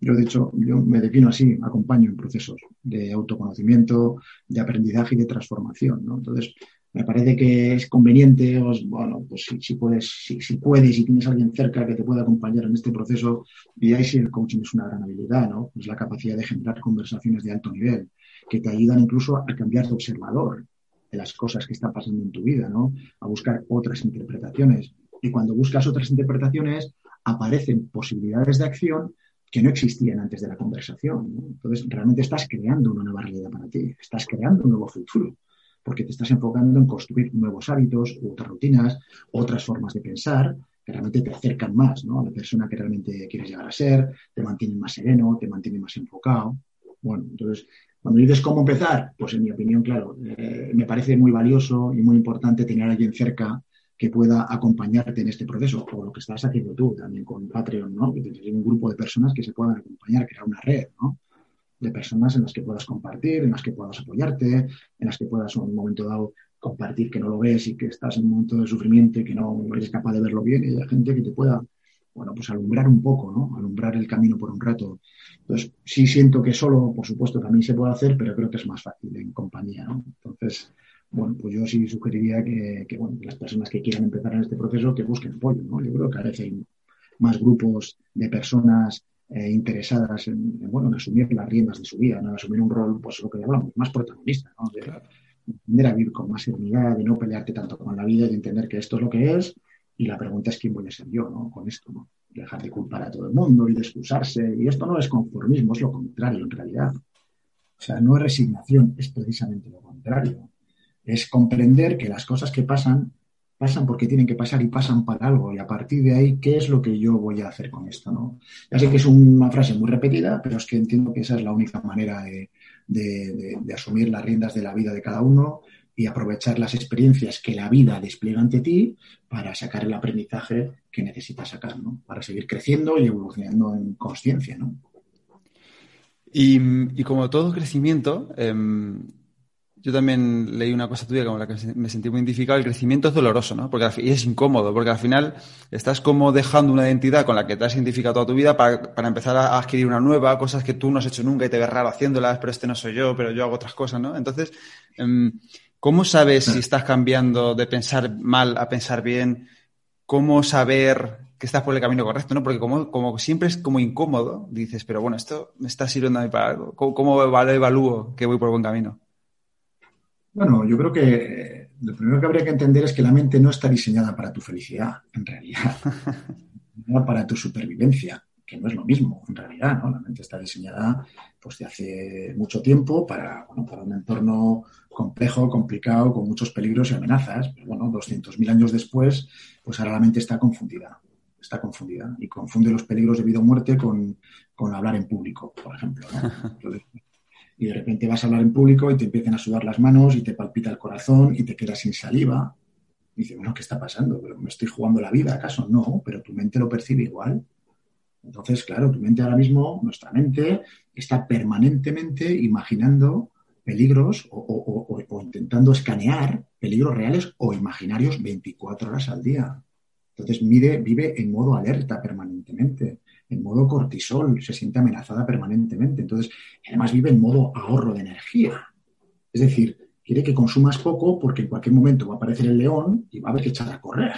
Yo, de hecho, yo me defino así, acompaño en procesos de autoconocimiento, de aprendizaje y de transformación. Entonces, me parece que es conveniente, os, bueno, pues si, puedes, si, puedes y tienes alguien cerca que te pueda acompañar en este proceso, y ahí sí el coaching es una gran habilidad, ¿no? Es la capacidad de generar conversaciones de alto nivel, que te ayudan incluso a cambiar de observador de las cosas que están pasando en tu vida, ¿no? A buscar otras interpretaciones. Y cuando buscas otras interpretaciones, aparecen posibilidades de acción que no existían antes de la conversación. Entonces, realmente estás creando una nueva realidad para ti, estás creando un nuevo futuro porque te estás enfocando en construir nuevos hábitos, otras rutinas, otras formas de pensar que realmente te acercan más ¿no? a la persona que realmente quieres llegar a ser, te mantienen más sereno, te mantienen más enfocado. Bueno, entonces, cuando dices cómo empezar, pues en mi opinión, claro, eh, me parece muy valioso y muy importante tener a alguien cerca que pueda acompañarte en este proceso, o lo que estás haciendo tú también con Patreon, ¿no? Que un grupo de personas que se puedan acompañar, crear una red, ¿no? De personas en las que puedas compartir, en las que puedas apoyarte, en las que puedas en un momento dado compartir que no lo ves y que estás en un momento de sufrimiento y que no eres capaz de verlo bien y hay gente que te pueda, bueno, pues alumbrar un poco, ¿no? Alumbrar el camino por un rato. Entonces, sí siento que solo, por supuesto, también se puede hacer, pero creo que es más fácil en compañía. Entonces, bueno, pues yo sí sugeriría que, las personas que quieran empezar en este proceso que busquen apoyo, ¿no? Yo creo que a veces hay más grupos de personas eh, interesadas en, bueno, en asumir las riendas de su vida, en asumir un rol, pues lo que hablamos, más protagonista, ¿no? de aprender a vivir con más serenidad, de no pelearte tanto con la vida y entender que esto es lo que es. Y la pregunta es quién voy a ser yo, ¿no? Con esto, ¿no? Dejar de culpar a todo el mundo y de excusarse. Y esto no es conformismo, es lo contrario en realidad. O sea, no es resignación, es precisamente lo contrario. Es comprender que las cosas que pasan pasan porque tienen que pasar y pasan para algo. Y a partir de ahí, ¿qué es lo que yo voy a hacer con esto? ¿no? Ya sé que es una frase muy repetida, pero es que entiendo que esa es la única manera de, asumir las riendas de la vida de cada uno y aprovechar las experiencias que la vida despliega ante ti para sacar el aprendizaje que necesitas sacar, ¿no? Para seguir creciendo y evolucionando en conciencia, ¿no? Y, como todo crecimiento, em, yo también leí una cosa tuya con la que me sentí muy identificado. El crecimiento es doloroso, ¿no? Porque y es incómodo, porque al final estás como dejando una identidad con la que te has identificado toda tu vida para, empezar a adquirir una nueva, cosas que tú no has hecho nunca y te ves raro haciéndolas, pero este no soy yo, pero yo hago otras cosas, ¿no? Entonces, em, ¿cómo sabes si estás cambiando de pensar mal a pensar bien? ¿Cómo saber que estás por el camino correcto, ¿no? Porque como, como siempre es como incómodo, dices, pero bueno, esto me está sirviendo a mí para algo. ¿Cómo, cómo evalúo que voy por buen camino? Bueno, yo creo que lo primero que habría que entender es que la mente no está diseñada para tu felicidad, en realidad, no para tu supervivencia, que no es lo mismo, en realidad, ¿no? La mente está diseñada pues de hace mucho tiempo para, bueno, para un entorno complejo, complicado, con muchos peligros y amenazas. Pero bueno, 200.000 años después, pues ahora la mente está confundida, está confundida y confunde los peligros de vida o muerte con, con hablar en público, por ejemplo. ¿no? y de repente vas a hablar en público y te empiezan a sudar las manos y te palpita el corazón y te quedas sin saliva. Y dices, bueno, ¿qué está pasando? ¿Me estoy jugando la vida acaso? No, pero tu mente lo percibe igual. Entonces, claro, tu mente ahora mismo, nuestra mente, está permanentemente imaginando peligros o, o intentando escanear peligros reales o imaginarios 24 horas al día. Entonces, mide, vive en modo alerta permanentemente en modo cortisol, se siente amenazada permanentemente. Entonces, además vive en modo ahorro de energía. Es decir, quiere que consumas poco porque en cualquier momento va a aparecer el león y va a haber que echar a correr.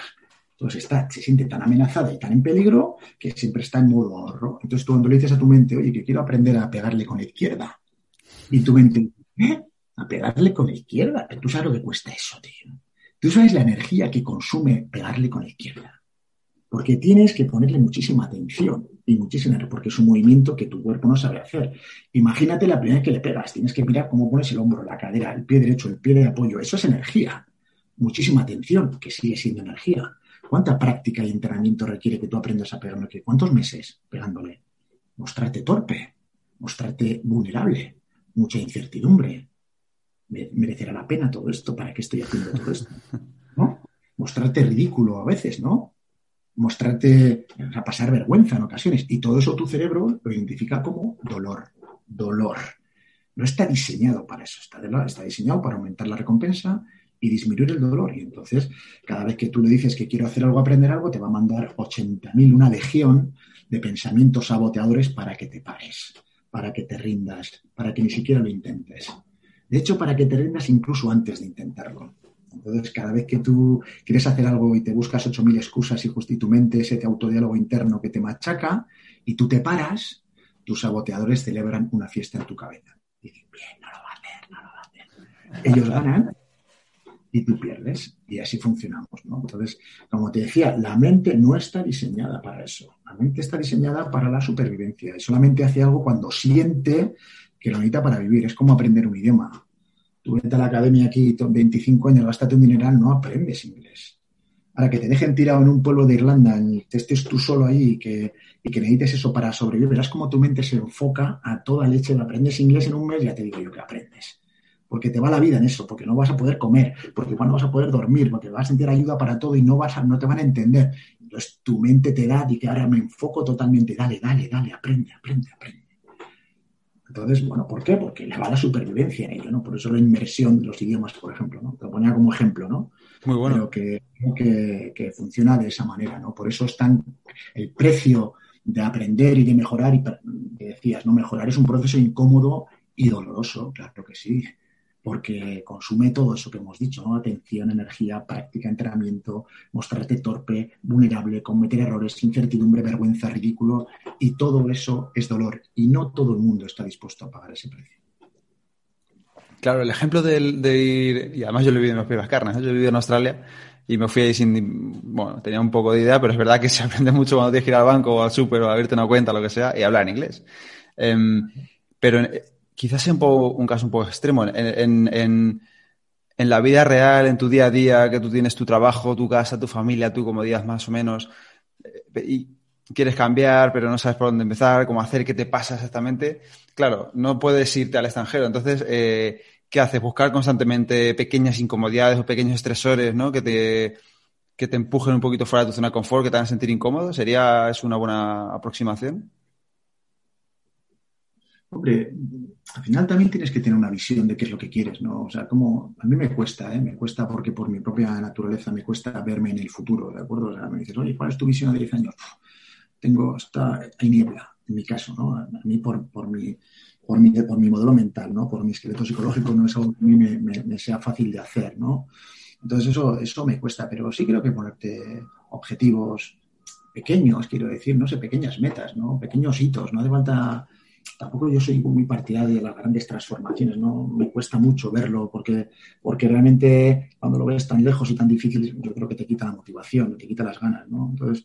Entonces está, se siente tan amenazada y tan en peligro que siempre está en modo ahorro. Entonces tú cuando le dices a tu mente, oye, que quiero aprender a pegarle con la izquierda, y tu mente, ¿eh? A pegarle con la izquierda. Tú sabes lo que cuesta eso, tío. Tú sabes la energía que consume pegarle con la izquierda. Porque tienes que ponerle muchísima atención y muchísima energía, porque es un movimiento que tu cuerpo no sabe hacer. Imagínate la primera vez que le pegas, tienes que mirar cómo pones el hombro, la cadera, el pie derecho, el pie de apoyo, eso es energía. Muchísima atención, que sigue siendo energía. ¿Cuánta práctica y entrenamiento requiere que tú aprendas a pegarle? ¿Cuántos meses pegándole? Mostrarte torpe, mostrarte vulnerable, mucha incertidumbre. ¿Merecerá la pena todo esto? ¿Para qué estoy haciendo todo esto? ¿No? Mostrarte ridículo a veces, ¿no? Mostrarte, a pasar vergüenza en ocasiones. Y todo eso tu cerebro lo identifica como dolor, dolor. No está diseñado para eso, está, está diseñado para aumentar la recompensa y disminuir el dolor. Y entonces, cada vez que tú le dices que quiero hacer algo, aprender algo, te va a mandar 80.000, una legión de pensamientos saboteadores para que te pares, para que te rindas, para que ni siquiera lo intentes. De hecho, para que te rindas incluso antes de intentarlo. Entonces, cada vez que tú quieres hacer algo y te buscas 8.000 excusas y tu mente ese autodiálogo interno que te machaca y tú te paras, tus saboteadores celebran una fiesta en tu cabeza. Dicen, bien, no lo va a hacer, no lo va a hacer. Ellos ganan y tú pierdes. Y así funcionamos, ¿no? Entonces, como te decía, la mente no está diseñada para eso. La mente está diseñada para la supervivencia y solamente hace algo cuando siente que lo necesita para vivir. Es como aprender un idioma Tú vete a la academia aquí, 25 años, gástate un dineral, no aprendes inglés. Ahora que te dejen tirado en un pueblo de Irlanda y te estés tú solo ahí y que, y que necesites eso para sobrevivir, verás cómo tu mente se enfoca a toda leche. Aprendes inglés en un mes, ya te digo yo que aprendes. Porque te va la vida en eso, porque no vas a poder comer, porque igual no vas a poder dormir, porque vas a sentir ayuda para todo y no, vas a, no te van a entender. Entonces tu mente te da y que ahora me enfoco totalmente. Dale, dale, dale, aprende, aprende, aprende. Entonces, bueno, ¿por qué? Porque le va la supervivencia en ello, ¿no? Por eso la inmersión de los idiomas, por ejemplo, ¿no? Te lo ponía como ejemplo, ¿no? Muy bueno. Pero que, que, funciona de esa manera, ¿no? Por eso es tan el precio de aprender y de mejorar, y decías, ¿no? Mejorar es un proceso incómodo y doloroso, claro que sí porque consume todo eso que hemos dicho, ¿no? Atención, energía, práctica, entrenamiento, mostrarte torpe, vulnerable, cometer errores, incertidumbre, vergüenza, ridículo, y todo eso es dolor. Y no todo el mundo está dispuesto a pagar ese precio. Claro, el ejemplo de, ir, y además yo lo he vivido en las primeras carnes, yo he vivido en Australia y me fui ahí sin, bueno, tenía un poco de idea, pero es verdad que se aprende mucho cuando tienes que ir al banco o al súper o abrirte una cuenta, lo que sea, y hablar en inglés. Em, pero quizás sea un, caso un poco extremo. En, la vida real, en tu día a día, que tú tienes tu trabajo, tu casa, tu familia, tú como días más o menos, eh, y quieres cambiar, pero no sabes por dónde empezar, cómo hacer, qué te pasa exactamente. Claro, no puedes irte al extranjero. Entonces, eh, ¿qué haces? Buscar constantemente pequeñas incomodidades o pequeños estresores, ¿no? Que te, que te empujen un poquito fuera de tu zona de confort, que te hagan sentir incómodo. ¿Sería, es una buena aproximación? Hombre, al final también tienes que tener una visión de qué es lo que quieres, ¿no? O sea, como a mí me cuesta, ¿eh? Me cuesta porque por mi propia naturaleza me cuesta verme en el futuro, ¿de acuerdo? O sea, me dices, oye, ¿cuál es tu visión a 10 años? tengo, está, hay niebla, en mi caso, ¿no? A mí por, por mi, por mi, por mi modelo mental, ¿no? Por mi esqueleto psicológico no es algo que a mí me, me, sea fácil de hacer, ¿no? Entonces eso, eso me cuesta, pero sí creo que ponerte objetivos pequeños, quiero decir, no sé, pequeñas metas, ¿no? Pequeños hitos, no hace falta tampoco yo soy muy partidario de las grandes transformaciones, ¿no? Me cuesta mucho verlo porque, porque realmente cuando lo ves tan lejos y tan difícil, yo creo que te quita la motivación, te quita las ganas, ¿no? Entonces,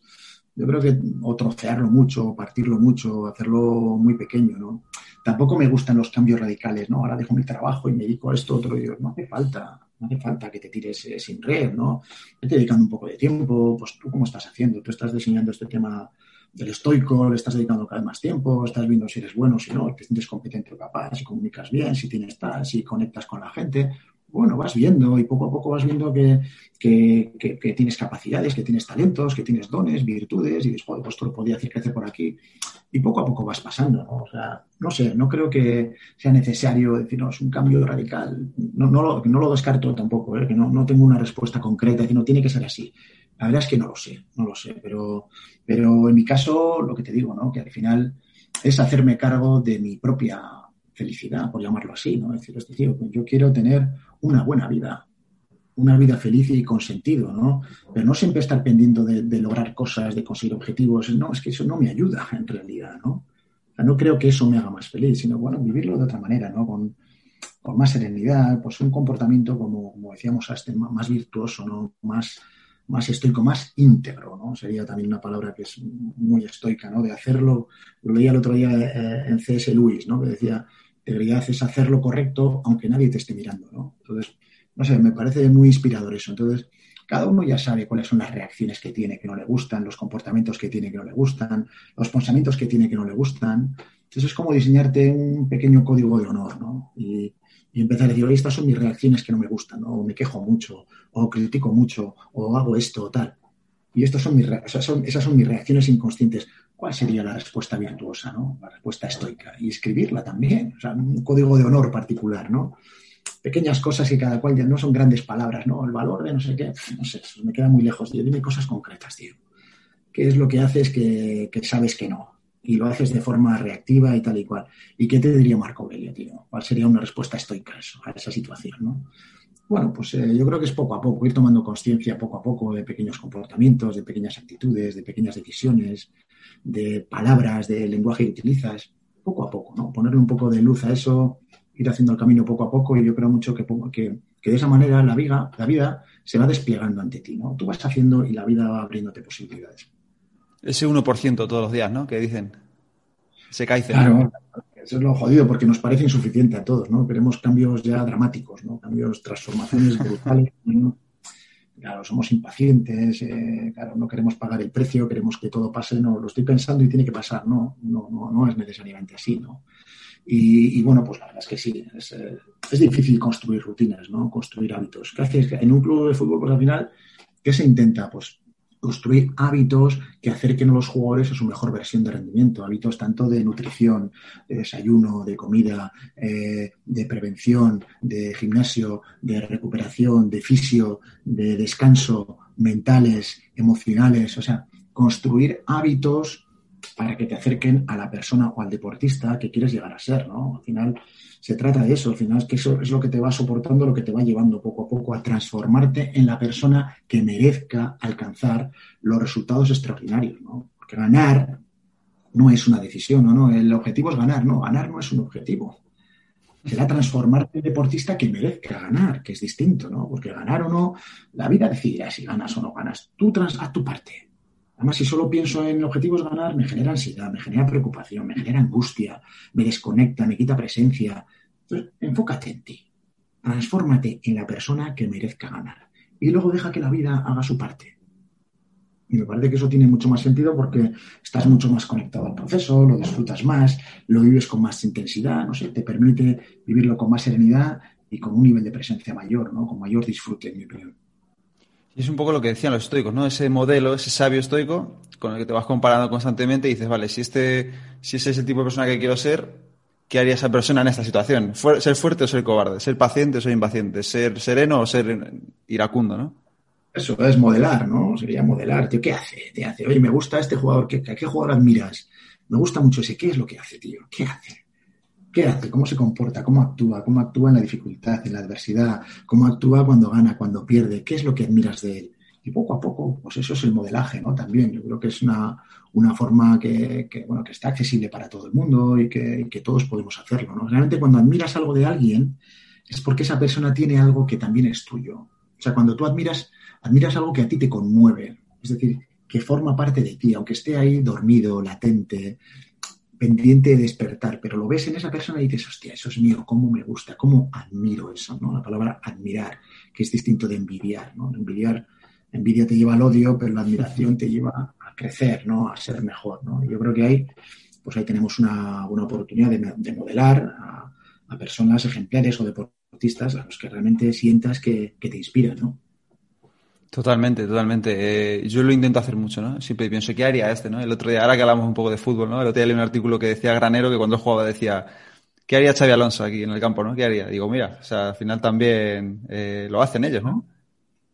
yo creo que o trocearlo mucho, partirlo mucho, hacerlo muy pequeño, ¿no? Tampoco me gustan los cambios radicales, ¿no? Ahora dejo mi trabajo y me dedico a esto, otro, y no hace falta, no hace falta que te tires eh, sin red, ¿no? Vete dedicando un poco de tiempo, pues tú cómo estás haciendo, tú estás diseñando este tema del estoico, le estás dedicando cada vez más tiempo, estás viendo si eres bueno, si no, si sientes competente o capaz, si comunicas bien, si tienes tal, si conectas con la gente. Bueno, vas viendo y poco a poco vas viendo que, que, tienes capacidades, que tienes talentos, que tienes dones, virtudes, y después pues tú lo podías hacer crecer por aquí. Y poco a poco vas pasando, ¿no? O sea, no sé, no creo que sea necesario decirnos un cambio radical. No, no, lo, no lo descarto tampoco, ¿eh? que no, no tengo una respuesta concreta, que no tiene que ser así. La verdad es que no lo sé, no lo sé, pero, pero en mi caso, lo que te digo, ¿no? Que al final es hacerme cargo de mi propia felicidad, por llamarlo así, ¿no? Es decir, es decir, yo quiero tener una buena vida, una vida feliz y con sentido, ¿no? Pero no siempre estar pendiente de, lograr cosas, de conseguir objetivos, no, es que eso no me ayuda en realidad, ¿no? No creo que eso me haga más feliz, sino, bueno, vivirlo de otra manera, ¿no? Con, con más serenidad, pues un comportamiento, como, como decíamos, más virtuoso, ¿no? Más, más estoico, más íntegro, ¿no? Sería también una palabra que es muy estoica, ¿no? De hacerlo, lo leía el otro día eh, en C.S. Lewis, ¿no? Que decía, integridad es hacer lo correcto aunque nadie te esté mirando, ¿no? Entonces, no sé, me parece muy inspirador eso. Entonces, cada uno ya sabe cuáles son las reacciones que tiene que no le gustan, los comportamientos que tiene que no le gustan, los pensamientos que tiene que no le gustan. Entonces es como diseñarte un pequeño código de honor, ¿no? Y, empezar a decir, oye, estas son mis reacciones que no me gustan, ¿no? O me quejo mucho, o critico mucho, o hago esto o tal. Y estos son mis, son, esas son mis reacciones inconscientes. ¿Cuál sería la respuesta virtuosa, ¿no? La respuesta estoica. Y escribirla también, o sea, un código de honor particular, ¿no? pequeñas cosas que cada cual ya no son grandes palabras, ¿no? El valor de no sé qué, no sé, me queda muy lejos, tío. Dime cosas concretas, tío. ¿Qué es lo que haces que sabes que no? Y lo haces de forma reactiva y tal y cual. ¿Y qué te diría Marco Aurelio, tío? ¿Cuál sería una respuesta estoica a, eso, a esa situación, no? Bueno, pues eh, yo creo que es poco a poco, ir tomando conciencia poco a poco de pequeños comportamientos, de pequeñas actitudes, de pequeñas decisiones, de palabras, de lenguaje que utilizas, poco a poco, ¿no? Ponerle un poco de luz a eso, ir haciendo el camino poco a poco y yo creo mucho que, que, que de esa manera la vida, la vida se va desplegando ante ti, ¿no? Tú vas haciendo y la vida va abriéndote posibilidades. Ese 1% todos los días, ¿no? Que dicen. Se cae. Claro, eso es lo jodido porque nos parece insuficiente a todos, ¿no? Queremos cambios ya dramáticos, ¿no? Cambios, transformaciones brutales. Claro, somos impacientes, eh, claro, no queremos pagar el precio, queremos que todo pase, no, lo estoy pensando y tiene que pasar, no, no, no, no es necesariamente así, ¿no? Y, bueno, pues la verdad es que sí, eh, es, difícil construir rutinas, ¿no? Construir hábitos. ¿Qué haces? En un club de fútbol, pues al final, ¿qué se intenta? Pues construir hábitos que acerquen a los jugadores a su mejor versión de rendimiento, hábitos tanto de nutrición, de desayuno, de comida, eh, de prevención, de gimnasio, de recuperación, de fisio, de descanso, mentales, emocionales, o sea, construir hábitos para que te acerquen a la persona o al deportista que quieres llegar a ser, ¿no? Al final se trata de eso, al final es que eso es lo que te va soportando, lo que te va llevando poco a poco a transformarte en la persona que merezca alcanzar los resultados extraordinarios, ¿no? Porque ganar no es una decisión, ¿no? no el objetivo es ganar, no, ganar no es un objetivo. Será transformarte en deportista que merezca ganar, que es distinto, ¿no? Porque ganar o no, la vida decidirá si ganas o no ganas. Tú trans, haz tu parte Además, si solo pienso en objetivos ganar, me genera ansiedad, me genera preocupación, me genera angustia, me desconecta, me quita presencia. Entonces, enfócate en ti. Transfórmate en la persona que merezca ganar. Y luego deja que la vida haga su parte. Y me parece que eso tiene mucho más sentido porque estás mucho más conectado al proceso, lo disfrutas más, lo vives con más intensidad, no sé, te permite vivirlo con más serenidad y con un nivel de presencia mayor, ¿no? Con mayor disfrute, en mi opinión. Es un poco lo que decían los estoicos, ¿no? Ese modelo, ese sabio estoico con el que te vas comparando constantemente y dices, vale, si este, si es ese tipo de persona que quiero ser, ¿qué haría esa persona en esta situación? ¿Ser fuerte o ser cobarde? ¿Ser paciente o ser impaciente? ¿Ser sereno o ser iracundo, no? Eso es modelar, ¿no? Sería modelar. Tío, ¿qué hace? Te hace, oye, me gusta este jugador, ¿qué, ¿qué jugador admiras? Me gusta mucho ese, ¿qué es lo que hace, tío? ¿Qué hace? ¿Qué hace? ¿Cómo se comporta? ¿Cómo actúa? ¿Cómo actúa en la dificultad, en la adversidad? ¿Cómo actúa cuando gana, cuando pierde? ¿Qué es lo que admiras de él? Y poco a poco, pues eso es el modelaje, ¿no? También yo creo que es una, una forma que, bueno, que está accesible para todo el mundo y que, que, todos podemos hacerlo, ¿no? Realmente cuando admiras algo de alguien es porque esa persona tiene algo que también es tuyo. O sea, cuando tú admiras, admiras algo que a ti te conmueve, es decir, que forma parte de ti, aunque esté ahí dormido, latente, pendiente de despertar, pero lo ves en esa persona y dices, hostia, eso es mío, cómo me gusta, cómo admiro eso, ¿no? La palabra admirar, que es distinto de envidiar, ¿no? Envidiar, envidia te lleva al odio, pero la admiración te lleva a crecer, ¿no? A ser mejor, ¿no? Yo creo que ahí, pues ahí tenemos una, oportunidad de, modelar a, personas ejemplares o deportistas a los que realmente sientas que, que te inspiran, ¿no? Totalmente, totalmente. Eh, yo lo intento hacer mucho, ¿no? Siempre pienso, ¿qué haría este, no? El otro día, ahora que hablamos un poco de fútbol, ¿no? El otro día leí un artículo que decía Granero que cuando jugaba decía, ¿qué haría Xavi Alonso aquí en el campo, no? ¿Qué haría? Digo, mira, o sea, al final también eh, lo hacen ellos, ¿no?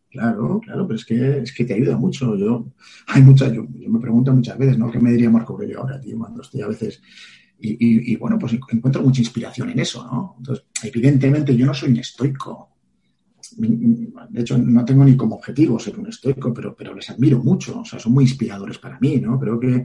Claro, claro, pero es que, es que te ayuda mucho. Yo, hay muchas, yo, me pregunto muchas veces, ¿no? ¿Qué me diría Marco Aurelio ahora, tío? Cuando estoy a veces y, y, bueno, pues encuentro mucha inspiración en eso, ¿no? Entonces, evidentemente yo no soy un estoico, de hecho, no tengo ni como objetivo ser un estoico, pero, pero les admiro mucho, o sea, son muy inspiradores para mí, ¿no? Creo que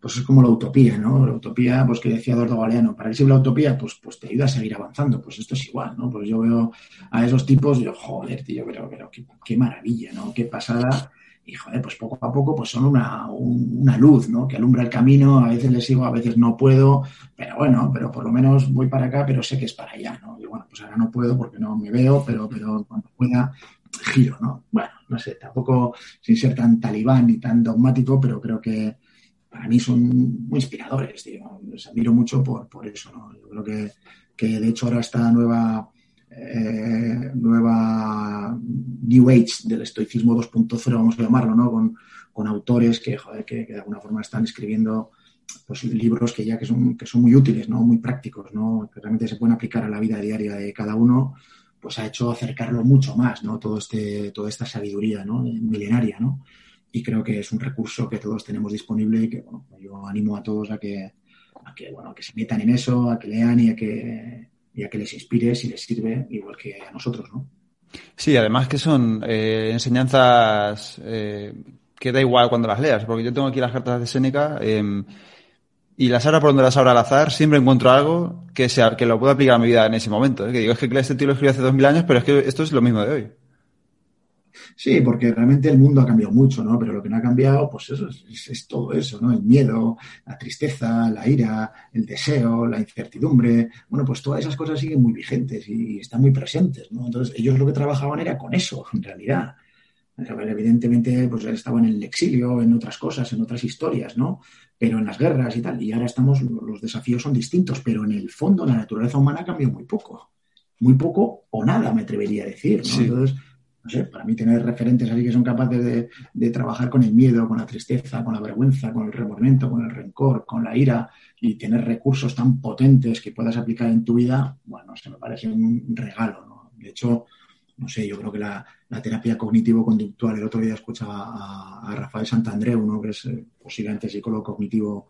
pues es como la utopía, ¿no? La utopía, pues que decía Eduardo Galeano, para que sirva la utopía, pues, pues te ayuda a seguir avanzando, pues esto es igual, ¿no? Pues yo veo a esos tipos yo, joder, tío, pero, pero qué, qué maravilla, ¿no? Qué pasada y joder, pues poco a poco pues son una, una luz, ¿no? Que alumbra el camino, a veces le sigo, a veces no puedo, pero bueno, pero por lo menos voy para acá, pero sé que es para allá, ¿no? Y bueno, pues ahora no puedo porque no me veo, pero, pero cuando pueda giro, ¿no? Bueno, no sé, tampoco sin ser tan talibán ni tan dogmático, pero creo que para mí son muy inspiradores, tío. Les admiro mucho por, por eso, ¿no? Yo creo que, que de hecho ahora esta nueva eh, nueva New Age del estoicismo 2.0, vamos a llamarlo, ¿no? Con, con autores que, joder, que, de alguna forma están escribiendo pues, libros que ya que son, que son muy útiles, ¿no? Muy prácticos, ¿no? Que realmente se pueden aplicar a la vida diaria de cada uno, pues ha hecho acercarlo mucho más, ¿no? Todo este, toda esta sabiduría, ¿no? Milenaria, ¿no? Y creo que es un recurso que todos tenemos disponible y que, bueno, yo animo a todos a que, a que, bueno, a que se metan en eso, a que lean y a que, y a que les inspire si les sirve, igual que a nosotros, ¿no? Sí, además que son eh, enseñanzas eh, que da igual cuando las leas, porque yo tengo aquí las cartas de Seneca eh, y las abra por donde las abra al azar, siempre encuentro algo que, sea, que lo pueda aplicar a mi vida en ese momento. ¿eh? Que digo, es que este tío lo escribió hace dos mil años, pero es que esto es lo mismo de hoy. Sí, porque realmente el mundo ha cambiado mucho, ¿no? Pero lo que no ha cambiado, pues eso es, es, todo eso, ¿no? El miedo, la tristeza, la ira, el deseo, la incertidumbre. Bueno, pues todas esas cosas siguen muy vigentes y están muy presentes, ¿no? Entonces, ellos lo que trabajaban era con eso, en realidad. Evidentemente, pues estaban en el exilio, en otras cosas, en otras historias, ¿no? Pero en las guerras y tal. Y ahora estamos, los desafíos son distintos, pero en el fondo la naturaleza humana ha cambiado muy poco. Muy poco o nada, me atrevería a decir, ¿no? Sí. Entonces, no sé, para mí tener referentes así que son capaces de, trabajar con el miedo, con la tristeza, con la vergüenza, con el remordimiento, con el rencor, con la ira y tener recursos tan potentes que puedas aplicar en tu vida, bueno, se me parece un regalo, ¿no? De hecho, no sé, yo creo que la, la terapia cognitivo-conductual, el otro día escuchaba a, a Rafael Santandreu, uno que es eh, posiblemente psicólogo cognitivo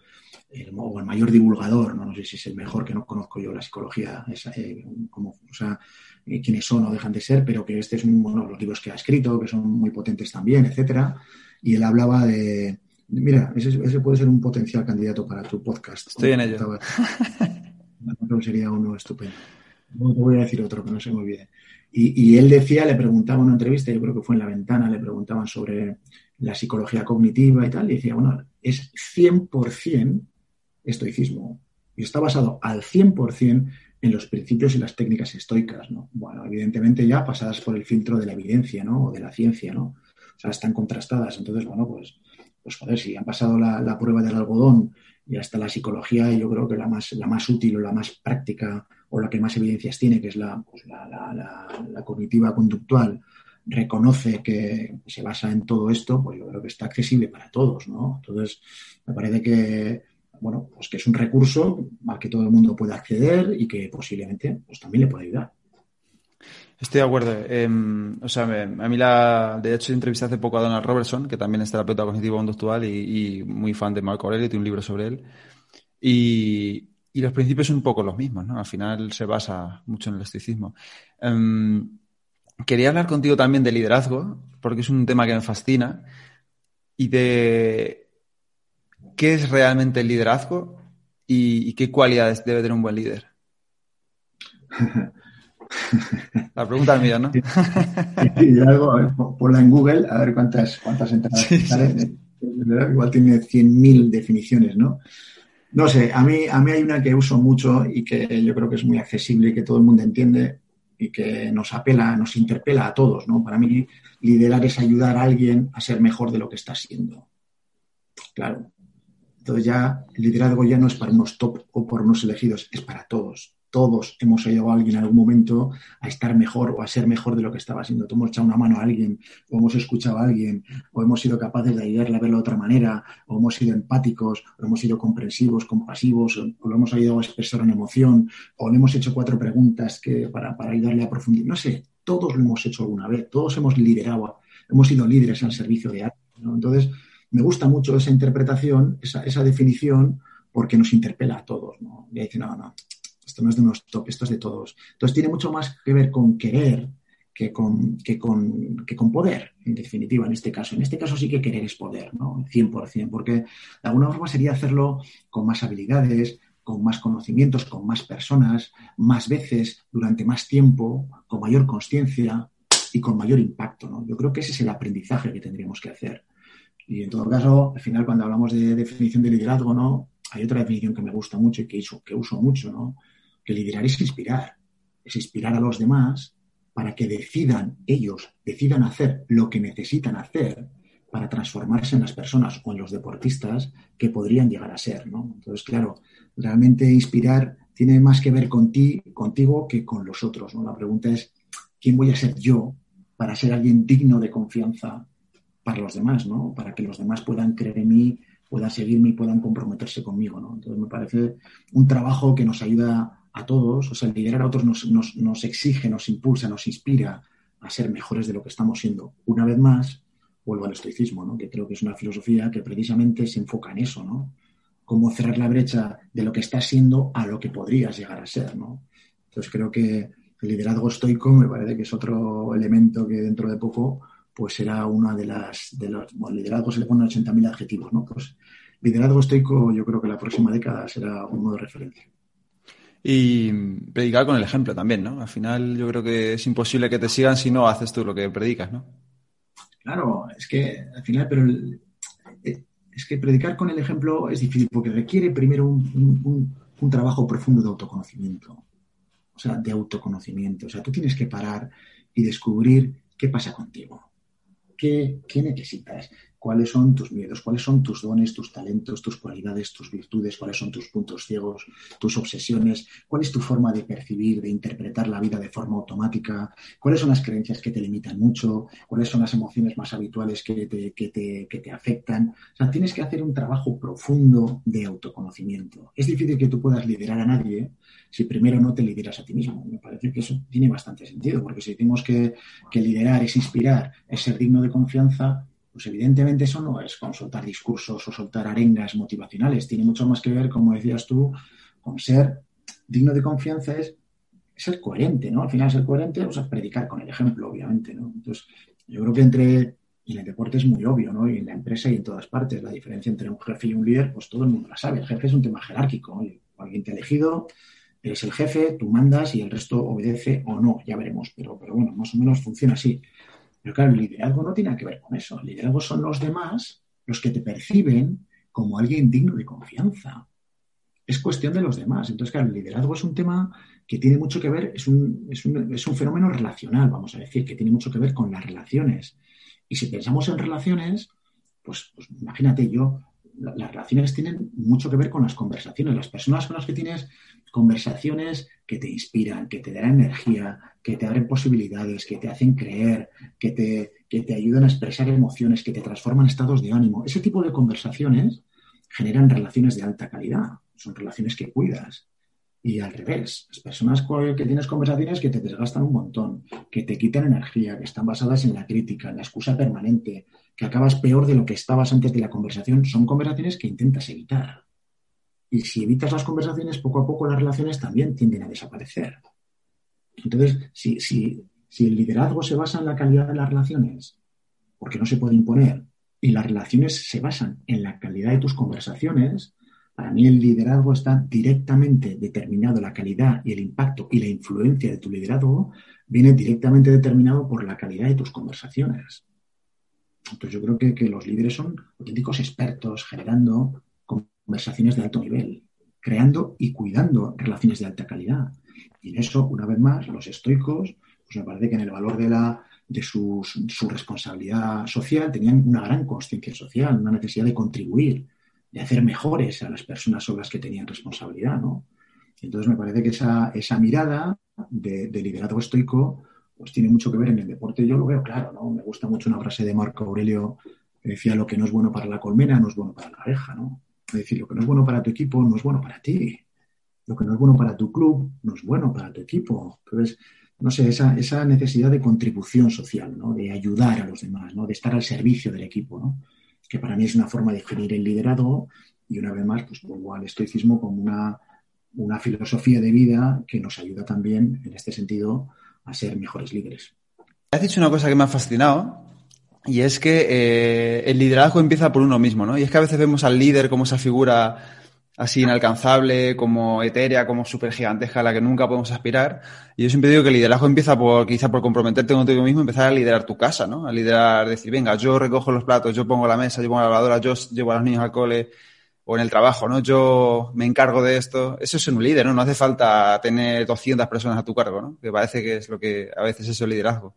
el, o el mayor divulgador, ¿no? no sé si es el mejor, que no conozco yo la psicología, esa, eh, como, o sea, eh, quiénes son o dejan de ser, pero que este es uno bueno, de los libros que ha escrito, que son muy potentes también, etcétera. Y él hablaba de, mira, ese, ese, puede ser un potencial candidato para tu podcast. Estoy en ello. Creo que sería uno estupendo. Voy a decir otro que no se me olvide. Y, y, él decía, le preguntaba en una entrevista, yo creo que fue en La Ventana, le preguntaban sobre la psicología cognitiva y tal, y decía, bueno, es 100% estoicismo. Y está basado al 100% en los principios y las técnicas estoicas, ¿no? Bueno, evidentemente ya pasadas por el filtro de la evidencia, ¿no? O de la ciencia, ¿no? O sea, están contrastadas. Entonces, bueno, pues, pues joder, si han pasado la, la prueba del algodón y hasta la psicología, yo creo que la más, la más útil o la más práctica o la que más evidencias tiene, que es la, pues la, la, la, cognitiva conductual, reconoce que se basa en todo esto, pues yo creo que está accesible para todos, ¿no? Entonces, me parece que, bueno, pues que es un recurso al que todo el mundo puede acceder y que posiblemente pues también le puede ayudar. Estoy de acuerdo. Eh, o sea, a mí la, de hecho entrevisté hace poco a Donald Robertson, que también es terapeuta cognitivo conductual y, y muy fan de Marco Aurelio, tiene un libro sobre él. Y, y, los principios son un poco los mismos, ¿no? Al final se basa mucho en el estoicismo. Eh, quería hablar contigo también de liderazgo, porque es un tema que me fascina, y de qué es realmente el liderazgo y, y qué cualidades debe tener un buen líder. La pregunta es mía, ¿no? liderazgo, ponla en Google a ver cuántas, cuántas entradas. Sí. Igual tiene 100.000 definiciones, ¿no? No sé, a mí, a mí hay una que uso mucho y que yo creo que es muy accesible y que todo el mundo entiende y que nos apela, nos interpela a todos, ¿no? Para mí, liderar es ayudar a alguien a ser mejor de lo que está siendo. Claro, entonces ya el liderazgo ya no es para unos top o por unos elegidos, es para todos. Todos hemos ayudado a alguien en algún momento a estar mejor o a ser mejor de lo que estaba siendo. Todos hemos echado una mano a alguien, o hemos escuchado a alguien, o hemos sido capaces de ayudarle a verlo de otra manera, o hemos sido empáticos, o hemos sido comprensivos, compasivos, o lo hemos ayudado a expresar una emoción, o le hemos hecho cuatro preguntas que, para, para ayudarle a profundizar. No sé, todos lo hemos hecho alguna vez, todos hemos liderado, hemos sido líderes al servicio de alguien. Entonces, me gusta mucho esa interpretación, esa, esa definición, porque nos interpela a todos, ¿no? Y dice, no, no, esto no es de unos top, esto es de todos. Entonces tiene mucho más que ver con querer que con, que con, que con poder, en definitiva, en este caso. En este caso sí que querer es poder, ¿no? 100%, porque de alguna forma sería hacerlo con más habilidades, con más conocimientos, con más personas, más veces, durante más tiempo, con mayor conciencia. y con mayor impacto. ¿no? Yo creo que ese es el aprendizaje que tendríamos que hacer. Y en todo caso, al final, cuando hablamos de definición de liderazgo, ¿no? Hay otra definición que me gusta mucho y que uso, que uso mucho, ¿no? Que liderar es inspirar. Es inspirar a los demás para que decidan ellos, decidan hacer lo que necesitan hacer para transformarse en las personas o en los deportistas que podrían llegar a ser, ¿no? Entonces, claro, realmente inspirar tiene más que ver con ti, contigo que con los otros, ¿no? La pregunta es, ¿quién voy a ser yo para ser alguien digno de confianza para los demás, ¿no? Para que los demás puedan creer en mí, puedan seguirme y puedan comprometerse conmigo, ¿no? Entonces me parece un trabajo que nos ayuda a todos, o sea, liderar a otros nos, nos, exige, nos impulsa, nos inspira a ser mejores de lo que estamos siendo. Una vez más, vuelvo al estoicismo, ¿no? que creo que es una filosofía que precisamente se enfoca en eso, ¿no? Cómo cerrar la brecha de lo que estás siendo a lo que podrías llegar a ser, ¿no? Entonces creo que el liderazgo estoico me parece que es otro elemento que dentro de poco pues será una de las, de los, bueno, liderazgo se le ponen 80.000 adjetivos, ¿no? Pues liderazgo estoico yo creo que la próxima década será un modo de referencia. Y predicar con el ejemplo también, ¿no? Al final yo creo que es imposible que te sigan si no haces tú lo que predicas, ¿no? Claro, es que al final, pero eh, es que predicar con el ejemplo es difícil porque requiere primero un, un trabajo profundo de autoconocimiento. O sea, de autoconocimiento. O sea, tú tienes que parar y descubrir qué pasa contigo ¿Qué, necesitas? ¿Cuáles son tus miedos? ¿Cuáles son tus dones, tus talentos, tus cualidades, tus virtudes? ¿Cuáles son tus puntos ciegos, tus obsesiones? ¿Cuál es tu forma de percibir, de interpretar la vida de forma automática? ¿Cuáles son las creencias que te limitan mucho? ¿Cuáles son las emociones más habituales que te, que te afectan? O sea, tienes que hacer un trabajo profundo de autoconocimiento. Es difícil que tú puedas liderar a nadie si primero no te lideras a ti mismo. Me parece que eso tiene bastante sentido, porque si decimos que, liderar es inspirar, es ser digno de confianza, pues evidentemente eso no es con soltar discursos o soltar arengas motivacionales. Tiene mucho más que ver, como decías tú, con ser digno de confianza es ser coherente, ¿no? Al final ser coherente, o sea, predicar con el ejemplo, obviamente, ¿no? Entonces, yo creo que entre, y en el deporte es muy obvio, ¿no? Y en la empresa y en todas partes, la diferencia entre un jefe y un líder, pues todo el mundo la sabe. El jefe es un tema jerárquico. Alguien te ha elegido, eres el jefe, tú mandas y el resto obedece o no, ya veremos, pero, pero bueno, más o menos funciona así. Pero claro, el liderazgo no tiene que ver con eso. El liderazgo son los demás los que te perciben como alguien digno de confianza. Es cuestión de los demás. Entonces, claro, el liderazgo es un tema que tiene mucho que ver, es un, es un, es un fenómeno relacional, vamos a decir, que tiene mucho que ver con las relaciones. Y si pensamos en relaciones, pues, pues imagínate yo, las relaciones tienen mucho que ver con las conversaciones. Las personas con las que tienes conversaciones que te inspiran, que te dan energía, que te abren posibilidades, que te hacen creer, que te, que te ayudan a expresar emociones, que te transforman estados de ánimo. Ese tipo de conversaciones generan relaciones de alta calidad. Son relaciones que cuidas. Y al revés, las personas que tienes conversaciones que te desgastan un montón, que te quitan energía, que están basadas en la crítica, en la excusa permanente, que acabas peor de lo que estabas antes de la conversación, son conversaciones que intentas evitar. Y si evitas las conversaciones, poco a poco las relaciones también tienden a desaparecer. Entonces, si, si, si el liderazgo se basa en la calidad de las relaciones, porque no se puede imponer, y las relaciones se basan en la calidad de tus conversaciones, para mí el liderazgo está directamente determinado, la calidad y el impacto y la influencia de tu liderazgo viene directamente determinado por la calidad de tus conversaciones. Entonces yo creo que, los líderes son auténticos expertos generando conversaciones de alto nivel, creando y cuidando relaciones de alta calidad. Y en eso, una vez más, los estoicos, pues me parece que en el valor de, la, de su responsabilidad social tenían una gran conciencia social, una necesidad de contribuir, de hacer mejores a las personas sobre que tenían responsabilidad, ¿no? Entonces me parece que esa, esa mirada de, liderazgo estoico pues tiene mucho que ver en el deporte. Yo lo veo claro, ¿no? Me gusta mucho una frase de Marco Aurelio que decía lo que no es bueno para la colmena no es bueno para la abeja, ¿no? Es decir, lo que no es bueno para tu equipo no es bueno para ti. Lo que no es bueno para tu club no es bueno para tu equipo. Entonces, no sé, esa, esa necesidad de contribución social, ¿no? De ayudar a los demás, ¿no? De estar al servicio del equipo, ¿no? Que para mí es una forma de definir el liderazgo y una vez más, pues pongo al estoicismo como una, una filosofía de vida que nos ayuda también, en este sentido, a ser mejores líderes. Has dicho una cosa que me ha fascinado y es que eh, el liderazgo empieza por uno mismo, ¿no? Y es que a veces vemos al líder como esa figura así inalcanzable, como etérea, como súper gigantesca a la que nunca podemos aspirar. Y yo siempre digo que el liderazgo empieza por, quizá por comprometerte contigo mismo, empezar a liderar tu casa, ¿no? A liderar, decir, venga, yo recojo los platos, yo pongo la mesa, yo pongo la lavadora, yo llevo a los niños al cole o en el trabajo, ¿no? Yo me encargo de esto. Eso es un líder, ¿no? No hace falta tener 200 personas a tu cargo, ¿no? Que parece que es lo que a veces es el liderazgo.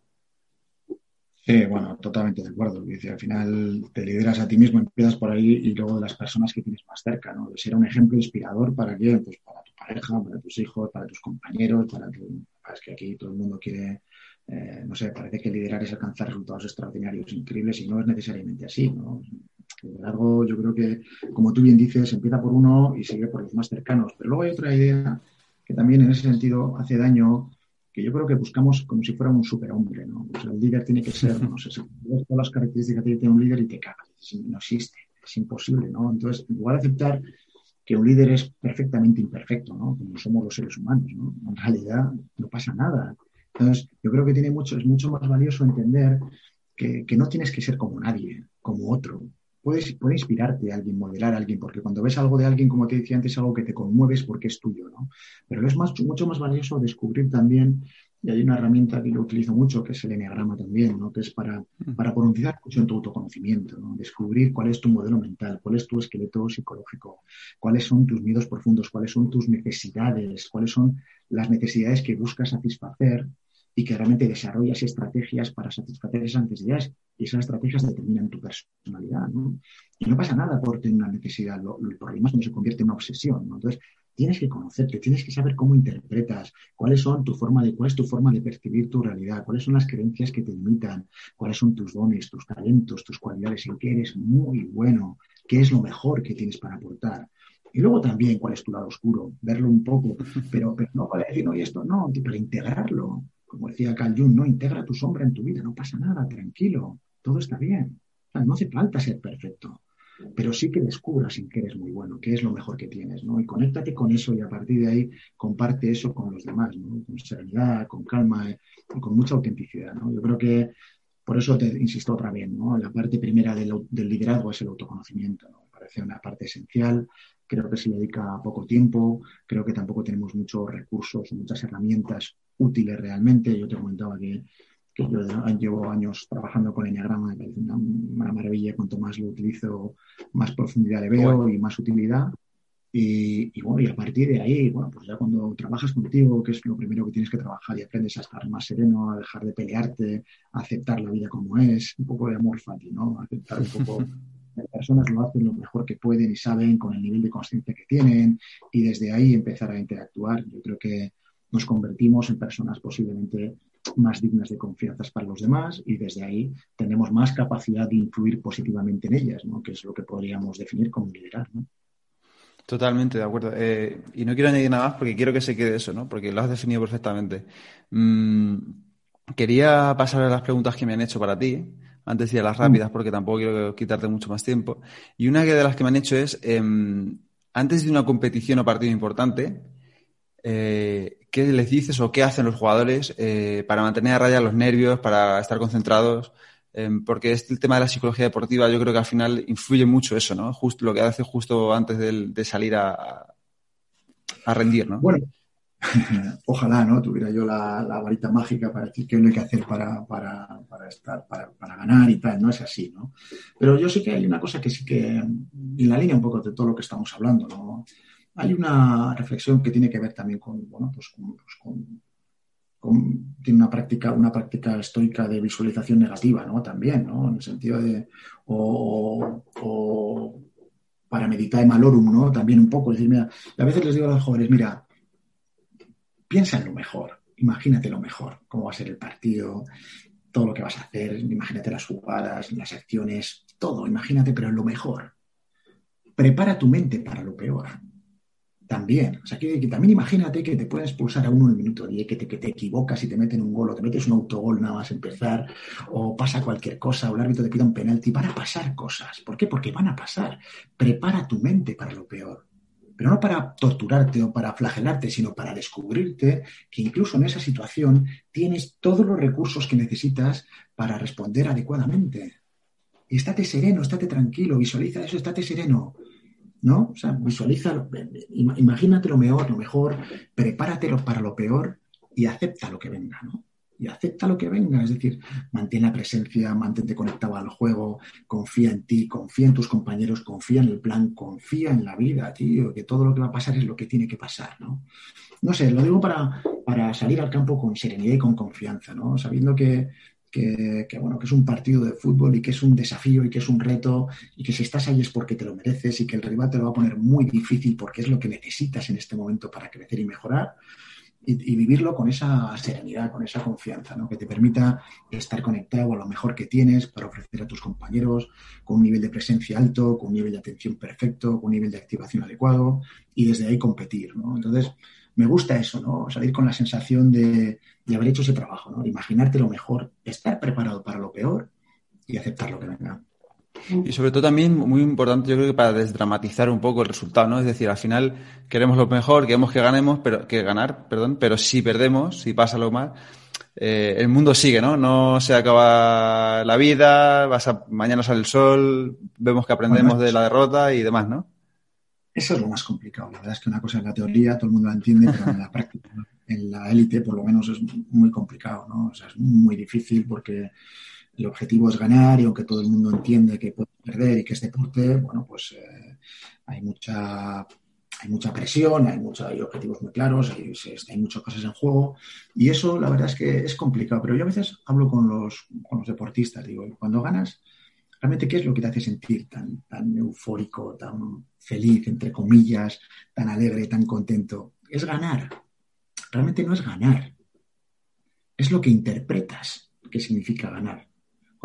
Sí, bueno, totalmente de acuerdo. Al final te lideras a ti mismo, empiezas por ahí y luego de las personas que tienes más cerca, ¿no? De ser un ejemplo inspirador para quién, pues para tu pareja, para tus hijos, para tus compañeros, para tu... Es que aquí todo el mundo quiere, eh, no sé, parece que liderar es alcanzar resultados extraordinarios, increíbles y no es necesariamente así, ¿no? El liderazgo, yo creo que, como tú bien dices, empieza por uno y sigue por los más cercanos. Pero luego hay otra idea que también en ese sentido hace daño que yo creo que buscamos como si fuera un superhombre, ¿no? O sea, el líder tiene que ser, no sé, si todas las características que tiene un líder y te cagas, no existe, es imposible, ¿no? Entonces, en lugar de aceptar que un líder es perfectamente imperfecto, ¿no? Como somos los seres humanos, ¿no? En realidad no pasa nada. Entonces, yo creo que tiene mucho, es mucho más valioso entender que, que no tienes que ser como nadie, como otro, puede, puede inspirarte a alguien, modelar a alguien, porque cuando ves algo de alguien, como te decía antes, algo que te conmueves porque es tuyo, ¿no? Pero es más, mucho más valioso descubrir también, y hay una herramienta que yo utilizo mucho, que es el enneagrama también, ¿no? Que es para, para profundizar mucho en tu autoconocimiento, ¿no? Descubrir cuál es tu modelo mental, cuál es tu esqueleto psicológico, cuáles son tus miedos profundos, cuáles son tus necesidades, cuáles son las necesidades que buscas satisfacer y que realmente desarrollas estrategias para satisfacer esas necesidades y esas estrategias determinan tu personalidad, ¿no? Y no pasa nada por tener una necesidad, lo, el problema es cuando se convierte en una obsesión, ¿no? Entonces, tienes que conocerte, tienes que saber cómo interpretas, cuáles son tu forma de, cuál es tu forma de percibir tu realidad, cuáles son las creencias que te limitan, cuáles son tus dones, tus talentos, tus cualidades, en qué eres muy bueno, qué es lo mejor que tienes para aportar. Y luego también cuál es tu lado oscuro, verlo un poco, pero, pero no para decir, no, y esto no, para integrarlo, como decía Carl Jung, no integra tu sombra en tu vida, no pasa nada, tranquilo, todo está bien. no hace falta ser perfecto, pero sí que descubras en qué eres muy bueno, qué es lo mejor que tienes, ¿no? Y conéctate con eso y a partir de ahí comparte eso con los demás, ¿no? Con serenidad, con calma eh, con mucha autenticidad, ¿no? Yo creo que por eso te insisto otra vez, ¿no? La parte primera del, liderazgo es el autoconocimiento, ¿no? Me parece una parte esencial creo que se dedica poco tiempo, creo que tampoco tenemos muchos recursos, muchas herramientas útiles realmente. Yo te comentaba que, yo llevo años trabajando con Enneagrama, me parece una, maravilla, cuanto más lo utilizo, más profundidad le veo y más utilidad. Y, bueno, y a partir de ahí, bueno, pues ya cuando trabajas contigo, que es lo primero que tienes que trabajar y aprendes a estar más sereno, a dejar de pelearte, a aceptar la vida como es, un poco de amor fati, ¿no? Aceptar un poco las personas lo hacen lo mejor que pueden y saben con el nivel de conciencia que tienen y desde ahí empezar a interactuar. Yo creo que nos convertimos en personas posiblemente más dignas de confianza para los demás y desde ahí tenemos más capacidad de influir positivamente en ellas, ¿no? que es lo que podríamos definir como liderar. Totalmente, de acuerdo. Eh, y no quiero añadir nada más porque quiero que se quede eso, ¿no? porque lo has definido perfectamente. Mm, quería pasar a las preguntas que me han hecho para ti antes de las rápidas porque tampoco quiero quitarte mucho más tiempo. Y una de las que me han hecho es, em, antes de una competición o partido importante, eh, ¿qué les dices o qué hacen los jugadores eh, para mantener a raya los nervios, para estar concentrados? Em, porque este el tema de la psicología deportiva yo creo que al final influye mucho eso, ¿no? Justo lo que hace justo antes de, salir a, a rendir, ¿no? Bueno, ojalá no tuviera yo la, varita mágica para decir qué hay que hacer para, estar, para, ganar y tal, no es así, ¿no? Pero yo sé que hay una cosa que sí que, en la línea un poco de todo lo que estamos hablando, ¿no? Hay una reflexión que tiene que ver también con, bueno, pues con, pues tiene una práctica, una práctica estoica de visualización negativa, ¿no? También, ¿no? En el sentido de, o, o para meditar en malorum, ¿no? También un poco, decir, mira, a veces les digo a los jóvenes, mira, piensa en lo mejor, imagínate lo mejor, cómo va a ser el partido, todo lo que vas a hacer, imagínate las jugadas, las acciones, todo, imagínate, pero en lo mejor. Prepara tu mente para lo peor. También, o sea, que, también imagínate que te pueden expulsar a uno en el minuto 10, que te, que te equivocas y te meten un gol o te metes un autogol nada más empezar, o pasa cualquier cosa, o el árbitro te pide un penalti, van a pasar cosas. ¿Por qué? Porque van a pasar. Prepara tu mente para lo peor pero no para torturarte o para flagelarte, sino para descubrirte que incluso en esa situación tienes todos los recursos que necesitas para responder adecuadamente. Estate sereno, estate tranquilo, visualiza eso, estate sereno. ¿no? O sea, visualiza, imagínate lo mejor, lo mejor, prepáratelo para lo peor y acepta lo que venga, ¿no? Y acepta lo que venga, es decir, mantén la presencia, mantente conectado al juego, confía en ti, confía en tus compañeros, confía en el plan, confía en la vida, tío, que todo lo que va a pasar es lo que tiene que pasar, ¿no? No sé, lo digo para, para salir al campo con serenidad y con confianza, ¿no? Sabiendo que, que, bueno, que es un partido de fútbol y que es un desafío y que es un reto y que si estás ahí es porque te lo mereces y que el rival te lo va a poner muy difícil porque es lo que necesitas en este momento para crecer y mejorar. Y, vivirlo con esa serenidad, con esa confianza, ¿no? que te permita estar conectado a lo mejor que tienes para ofrecer a tus compañeros, con un nivel de presencia alto, con un nivel de atención perfecto, con un nivel de activación adecuado y desde ahí competir. Entonces, me gusta eso, ¿no? Salir con la sensación de, haber hecho ese trabajo, ¿no? Imaginarte lo mejor, estar preparado para lo peor y aceptar lo que venga. Y sobre todo también muy importante, yo creo que para desdramatizar un poco el resultado, ¿no? Es decir, al final queremos lo mejor, queremos que ganemos, pero que ganar, perdón, pero si perdemos, si pasa lo mal, eh, el mundo sigue, ¿no? No se acaba la vida, vas a, mañana sale el sol, vemos que aprendemos de la derrota y demás, ¿no? Eso es lo más complicado. La verdad es que una cosa es la teoría, todo el mundo la entiende, pero en la práctica, en la élite, por lo menos, es muy complicado, ¿no? O sea, es muy difícil porque el objetivo es ganar y aunque todo el mundo entiende que puede perder y que es deporte, bueno, pues eh, hay mucha hay mucha presión, hay, mucha, objetivos muy claros, hay, hay, muchas cosas en juego y eso la verdad es que es complicado. Pero yo a veces hablo con los, con los deportistas, digo, cuando ganas, realmente qué es lo que te hace sentir tan, tan eufórico, tan feliz, entre comillas, tan alegre, tan contento. Es ganar. Realmente no es ganar. Es lo que interpretas que significa ganar.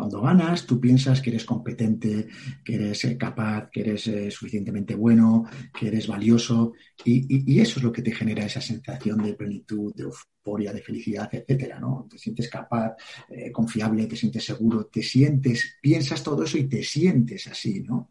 Cuando ganas, tú piensas que eres competente, que eres eh, capaz, que eres eh, suficientemente bueno, que eres valioso, y, eso es lo que te genera esa sensación de plenitud, de euforia, de felicidad, etcétera, ¿no? Te sientes capaz, eh, confiable, te sientes seguro, te sientes, piensas todo eso y te sientes así, ¿no?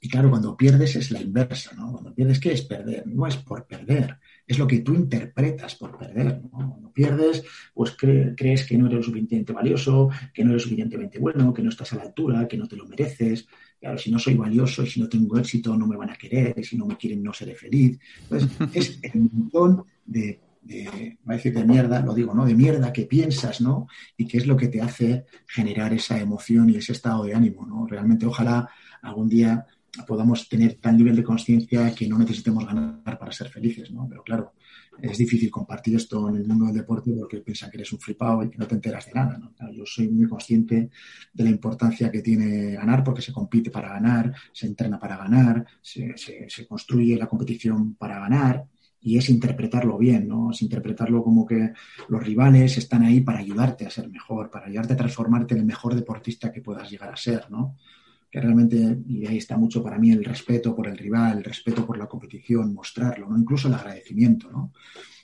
Y claro, cuando pierdes es la inversa, ¿no? Cuando pierdes, ¿qué es perder? No es por perder, es lo que tú interpretas por perder. ¿no? Cuando pierdes, pues crees que no eres lo suficientemente valioso, que no eres suficientemente bueno, que no estás a la altura, que no te lo mereces. Claro, si no soy valioso y si no tengo éxito, no me van a querer, y si no me quieren, no seré feliz. Entonces, es el montón de, de, va a decir de mierda, lo digo, ¿no? De mierda que piensas, ¿no? Y que es lo que te hace generar esa emoción y ese estado de ánimo, ¿no? Realmente, ojalá algún día podamos tener tal nivel de conciencia que no necesitemos ganar para ser felices, ¿no? Pero claro, es difícil compartir esto en el mundo del deporte porque piensan que eres un flipado y que no te enteras de nada, ¿no? yo soy muy consciente de la importancia que tiene ganar porque se compite para ganar, se entrena para ganar, se, se construye la competición para ganar y es interpretarlo bien, ¿no? Es interpretarlo como que los rivales están ahí para ayudarte a ser mejor, para ayudarte a transformarte en el mejor deportista que puedas llegar a ser, ¿no? Que realmente, y ahí está mucho para mí el respeto por el rival, el respeto por la competición, mostrarlo, ¿no? Incluso el agradecimiento, ¿no?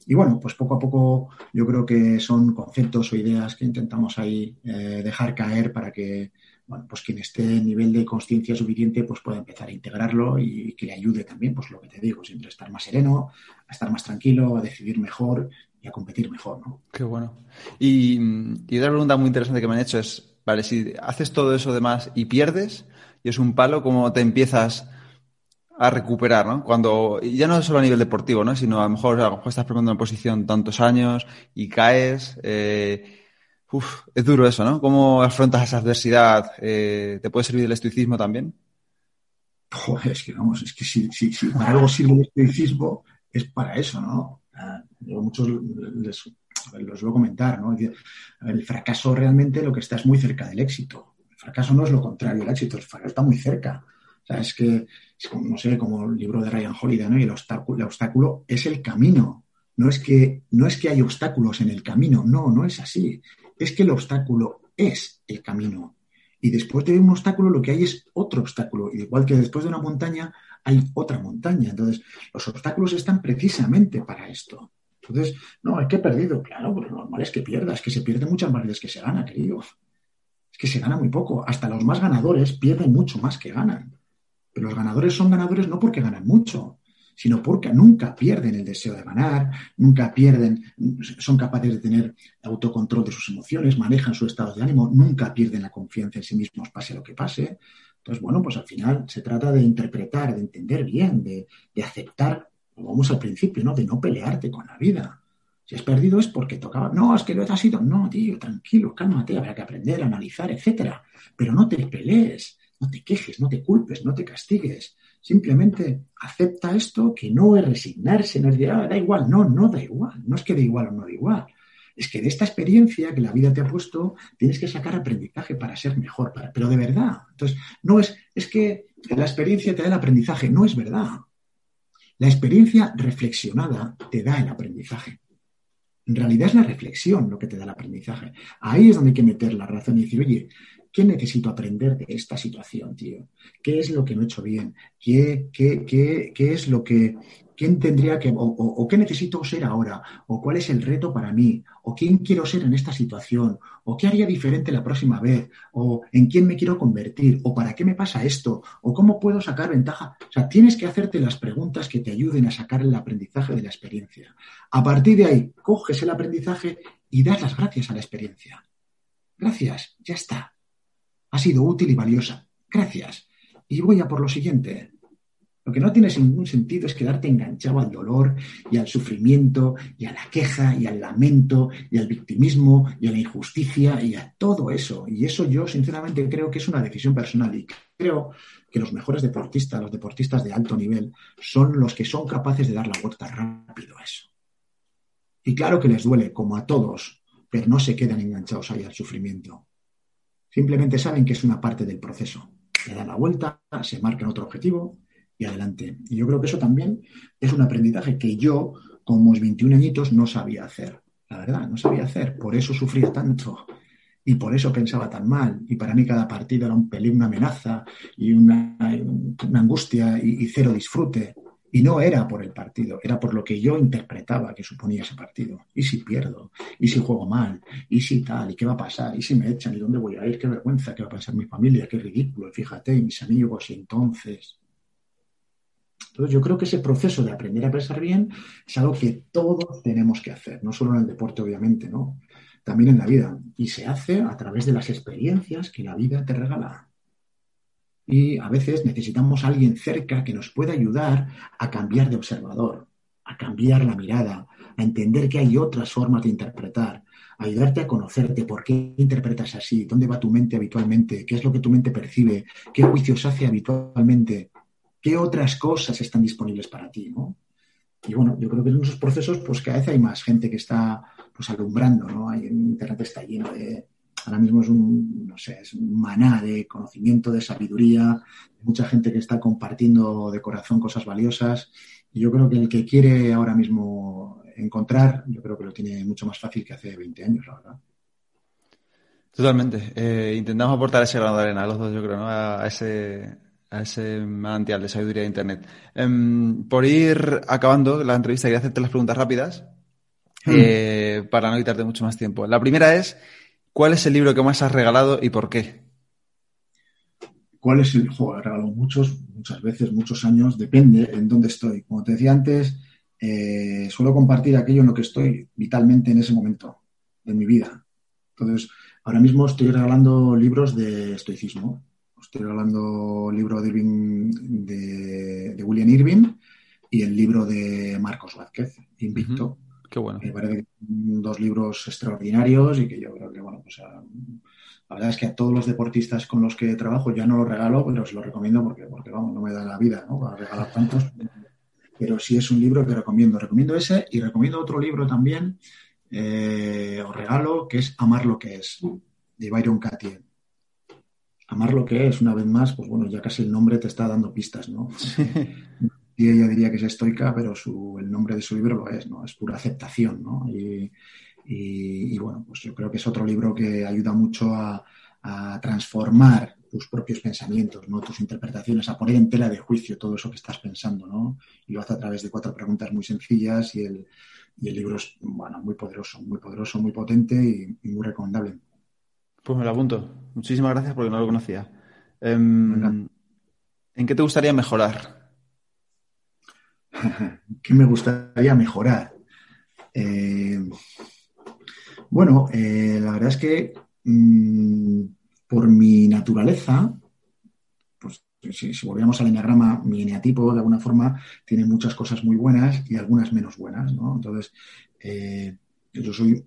Y bueno, pues poco a poco yo creo que son conceptos o ideas que intentamos ahí eh, dejar caer para que, bueno, pues quien esté en nivel de conciencia suficiente, pues pueda empezar a integrarlo y que le ayude también, pues lo que te digo, siempre a estar más sereno, a estar más tranquilo, a decidir mejor y a competir mejor, ¿no? Qué bueno. Y, y otra pregunta muy interesante que me han hecho es, vale, si haces todo eso demás y pierdes, y es un palo como te empiezas a recuperar, ¿no? Cuando, ya no solo a nivel deportivo, ¿no? Sino a lo mejor, a lo mejor estás preparando una posición tantos años y caes. Eh, es duro eso, ¿no? ¿Cómo afrontas esa adversidad? Eh, ¿Te puede servir el estoicismo también? Es que vamos, es que si, para algo sirve el estoicismo, es para eso, ¿no? Yo muchos les, les voy a comentar, ¿no? El fracaso realmente lo que está es muy cerca del éxito fracaso no es lo contrario el éxito, el fracaso está muy cerca. O sea, es que, no sé, como el libro de Ryan Holiday, ¿no? Y el obstáculo, es el camino. No es, que, no es que hay obstáculos en el camino, no, no es así. Es que el obstáculo es el camino. Y después de un obstáculo lo que hay es otro obstáculo. Igual que después de una montaña hay otra montaña. Entonces, los obstáculos están precisamente para esto. Entonces, no, es que he perdido. Claro, pero lo normal es que pierdas, que se pierde muchas veces que se gana, querido que se gana muy poco. Hasta los más ganadores pierden mucho más que ganan. Pero los ganadores son ganadores no porque ganan mucho, sino porque nunca pierden el deseo de ganar, nunca pierden, son capaces de tener autocontrol de sus emociones, manejan su estado de ánimo, nunca pierden la confianza en sí mismos, pase lo que pase. Entonces, bueno, pues al final se trata de interpretar, de entender bien, de, de aceptar, como vamos al principio, ¿no? De no pelearte con la vida. Si has perdido es porque tocaba. No, es que lo has sido. No, tío, tranquilo, cálmate, habrá que aprender, analizar, etcétera. Pero no te pelees, no te quejes, no te culpes, no te castigues. Simplemente acepta esto que no es resignarse, no es decir, ah, da igual. No, no da igual. No es que da igual o no da igual es que de esta experiencia que la vida te ha puesto tienes que sacar aprendizaje para ser mejor, para, pero de verdad. Entonces, no es, es que la experiencia te da el aprendizaje, no es verdad. La experiencia reflexionada te da el aprendizaje. En realidad es la reflexión lo que te da el aprendizaje. Ahí es donde hay que meter la razón y decir, oye, ¿qué necesito aprender de esta situación, tío? ¿Qué es lo que no he hecho bien? ¿Qué, qué, qué, qué es lo que, quién tendría que, o, qué necesito ser ahora, o cuál es el reto para mí, o quién quiero ser en esta situación, o qué haría diferente la próxima vez, o en quién me quiero convertir, o para qué me pasa esto, o cómo puedo sacar ventaja. O sea, tienes que hacerte las preguntas que te ayuden a sacar el aprendizaje de la experiencia. A partir de ahí, coges el aprendizaje y das las gracias a la experiencia. Gracias, ya está. Ha sido útil y valiosa. Gracias. Y voy a por lo siguiente. Lo que no tiene ningún sentido es quedarte enganchado al dolor y al sufrimiento y a la queja y al lamento y al victimismo y a la injusticia y a todo eso. Y eso yo sinceramente creo que es una decisión personal y creo que los mejores deportistas, los deportistas de alto nivel, son los que son capaces de dar la vuelta rápido a eso. Y claro que les duele, como a todos, pero no se quedan enganchados ahí al sufrimiento. Simplemente saben que es una parte del proceso. Le dan la vuelta, se marcan otro objetivo y adelante. Y yo creo que eso también es un aprendizaje que yo, con mis 21 añitos, no sabía hacer. La verdad, no sabía hacer. Por eso sufría tanto. Y por eso pensaba tan mal. Y para mí cada partido era un peligro, una amenaza y una, angustia y, cero disfrute. Y no era por el partido, era por lo que yo interpretaba que suponía ese partido. ¿Y si pierdo? ¿Y si juego mal? ¿Y si tal? ¿Y qué va a pasar? ¿Y si me echan? ¿Y dónde voy a ir? ¿Qué vergüenza? ¿Qué va a pasar mi familia? ¿Qué ridículo? Fíjate, mis amigos. Y entonces, entonces, yo creo que ese proceso de aprender a pensar bien es algo que todos tenemos que hacer, no solo en el deporte, obviamente, ¿no? También en la vida. Y se hace a través de las experiencias que la vida te regala. Y a veces necesitamos a alguien cerca que nos pueda ayudar a cambiar de observador, a cambiar la mirada, a entender que hay otras formas de interpretar, ayudarte a conocerte, por qué interpretas así, dónde va tu mente habitualmente, qué es lo que tu mente percibe, qué juicios hace habitualmente qué otras cosas están disponibles para ti, ¿no? Y bueno, yo creo que en esos procesos, pues cada vez hay más gente que está pues alumbrando, ¿no? Internet está lleno de, ahora mismo es un, no sé, es un maná de conocimiento, de sabiduría, mucha gente que está compartiendo de corazón cosas valiosas. Y yo creo que el que quiere ahora mismo encontrar, yo creo que lo tiene mucho más fácil que hace 20 años, la verdad. Totalmente. Eh, intentamos aportar ese grano de arena los dos, yo creo, ¿no? a ese, a ese manantial de sabiduría de Internet. Em, por ir acabando la entrevista, quería hacerte las preguntas rápidas hmm. eh, para no quitarte mucho más tiempo. La primera es, ¿cuál es el libro que más has regalado y por qué? ¿Cuál es el juego? He regalado muchos, muchas veces, muchos años, depende en dónde estoy. Como te decía antes, eh, suelo compartir aquello en lo que estoy vitalmente en ese momento de mi vida. Entonces, ahora mismo estoy regalando libros de estoicismo, Estoy hablando el libro de, de, William Irving y el libro de Marcos Vázquez, Invicto. Qué bueno. Me parece que son dos libros extraordinarios y que yo creo que, bueno, pues la verdad es que a todos los deportistas con los que trabajo ya no los regalo, pero se los recomiendo porque, porque vamos, no me da la vida, ¿no? Para regalar tantos. Pero sí es un libro que recomiendo. Recomiendo ese y recomiendo otro libro también, eh, o regalo, que es Amar lo que es, de Byron Katie amar lo que es, una vez más, pues bueno, ya casi el nombre te está dando pistas, ¿no? Y ella diría que es estoica, pero su, el nombre de su libro lo es, ¿no? Es pura aceptación, ¿no? Y, bueno, pues yo creo que es otro libro que ayuda mucho a, transformar tus propios pensamientos, ¿no? Tus interpretaciones, a poner en tela de juicio todo eso que estás pensando, ¿no? Y lo hace a través de cuatro preguntas muy sencillas y el, libro es, bueno, muy poderoso, muy poderoso, muy potente y muy recomendable. Pues me lo apunto. Muchísimas gracias porque no lo conocía. Em, ¿En qué te gustaría mejorar? ¿Qué me gustaría mejorar? Eh, bueno, eh, la verdad es que mm, por mi naturaleza, si, volviéramos al enneagrama, mi eneatipo de alguna forma tiene muchas cosas muy buenas y algunas menos buenas, ¿no? Entonces, eh, yo soy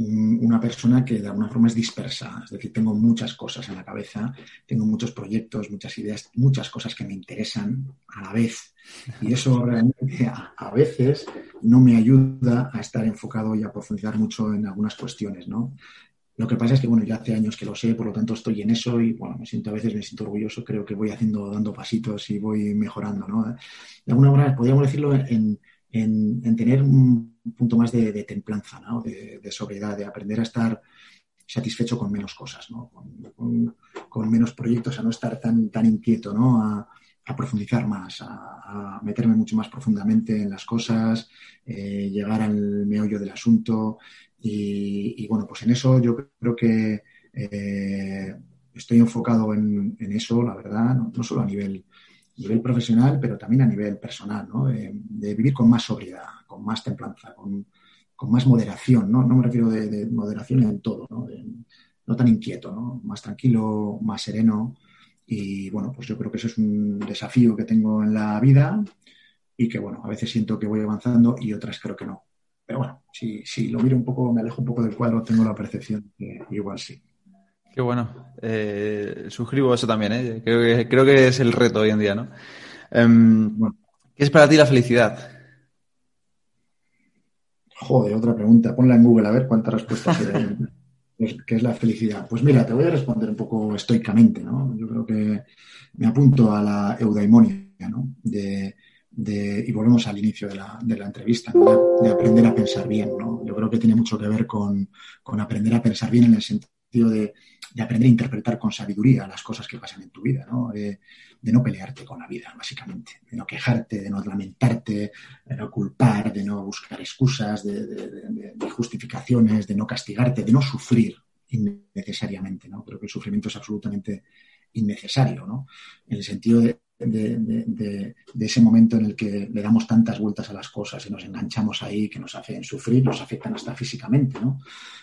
una persona que de alguna forma es dispersa, es decir, tengo muchas cosas en la cabeza, tengo muchos proyectos, muchas ideas, muchas cosas que me interesan a la vez. Y eso realmente a, veces no me ayuda a estar enfocado y a profundizar mucho en algunas cuestiones, ¿no? Lo que pasa es que, bueno, ya hace años que lo sé, por lo tanto estoy en eso y, bueno, me siento a veces, me siento orgulloso, creo que voy haciendo, dando pasitos y voy mejorando, ¿no? De alguna manera, podríamos decirlo en, en, tener un punto más de, templanza, ¿no? de, sobriedad, de aprender a estar satisfecho con menos cosas, ¿no? con, menos proyectos, a no estar tan, tan inquieto, ¿no? a, profundizar más, a, meterme mucho más profundamente en las cosas, eh, llegar al meollo del asunto. Y, bueno, pues en eso yo creo que eh, estoy enfocado en, eso, la verdad, no solo a nivel nivel profesional, pero también a nivel personal, ¿no? de, vivir con más sobriedad, con más templanza, con, más moderación, ¿no? No me refiero de, moderación en todo, ¿no? no tan inquieto, ¿no? Más tranquilo, más sereno. Y bueno, pues yo creo que eso es un desafío que tengo en la vida y que bueno, a veces siento que voy avanzando y otras creo que no. Pero bueno, si, si lo miro un poco, me alejo un poco del cuadro, tengo la percepción que igual sí. Qué bueno. Eh, suscribo eso también, ¿eh? Creo que, creo que es el reto hoy en día, ¿no? Em, ¿Qué es para ti la felicidad? Joder, otra pregunta. Ponla en Google a ver cuántas respuestas hay. ¿Qué es la felicidad? Pues mira, te voy a responder un poco estoicamente, ¿no? Yo creo que me apunto a la eudaimonia, ¿no? De, y volvemos al inicio de la, de la entrevista, de, aprender a pensar bien, ¿no? Yo creo que tiene mucho que ver con, con aprender a pensar bien en el sentido de, aprender a interpretar con sabiduría las cosas que pasan en tu vida, ¿no? De, no pelearte con la vida, básicamente, de no quejarte, de no lamentarte, de no culpar, de no buscar excusas, de, justificaciones, de no castigarte, de no sufrir innecesariamente, ¿no? Creo que el sufrimiento es absolutamente innecesario, ¿no? En el sentido de de, ese momento en el que le damos tantas vueltas a las cosas y nos enganchamos ahí que nos hacen sufrir, nos afectan hasta físicamente, ¿no?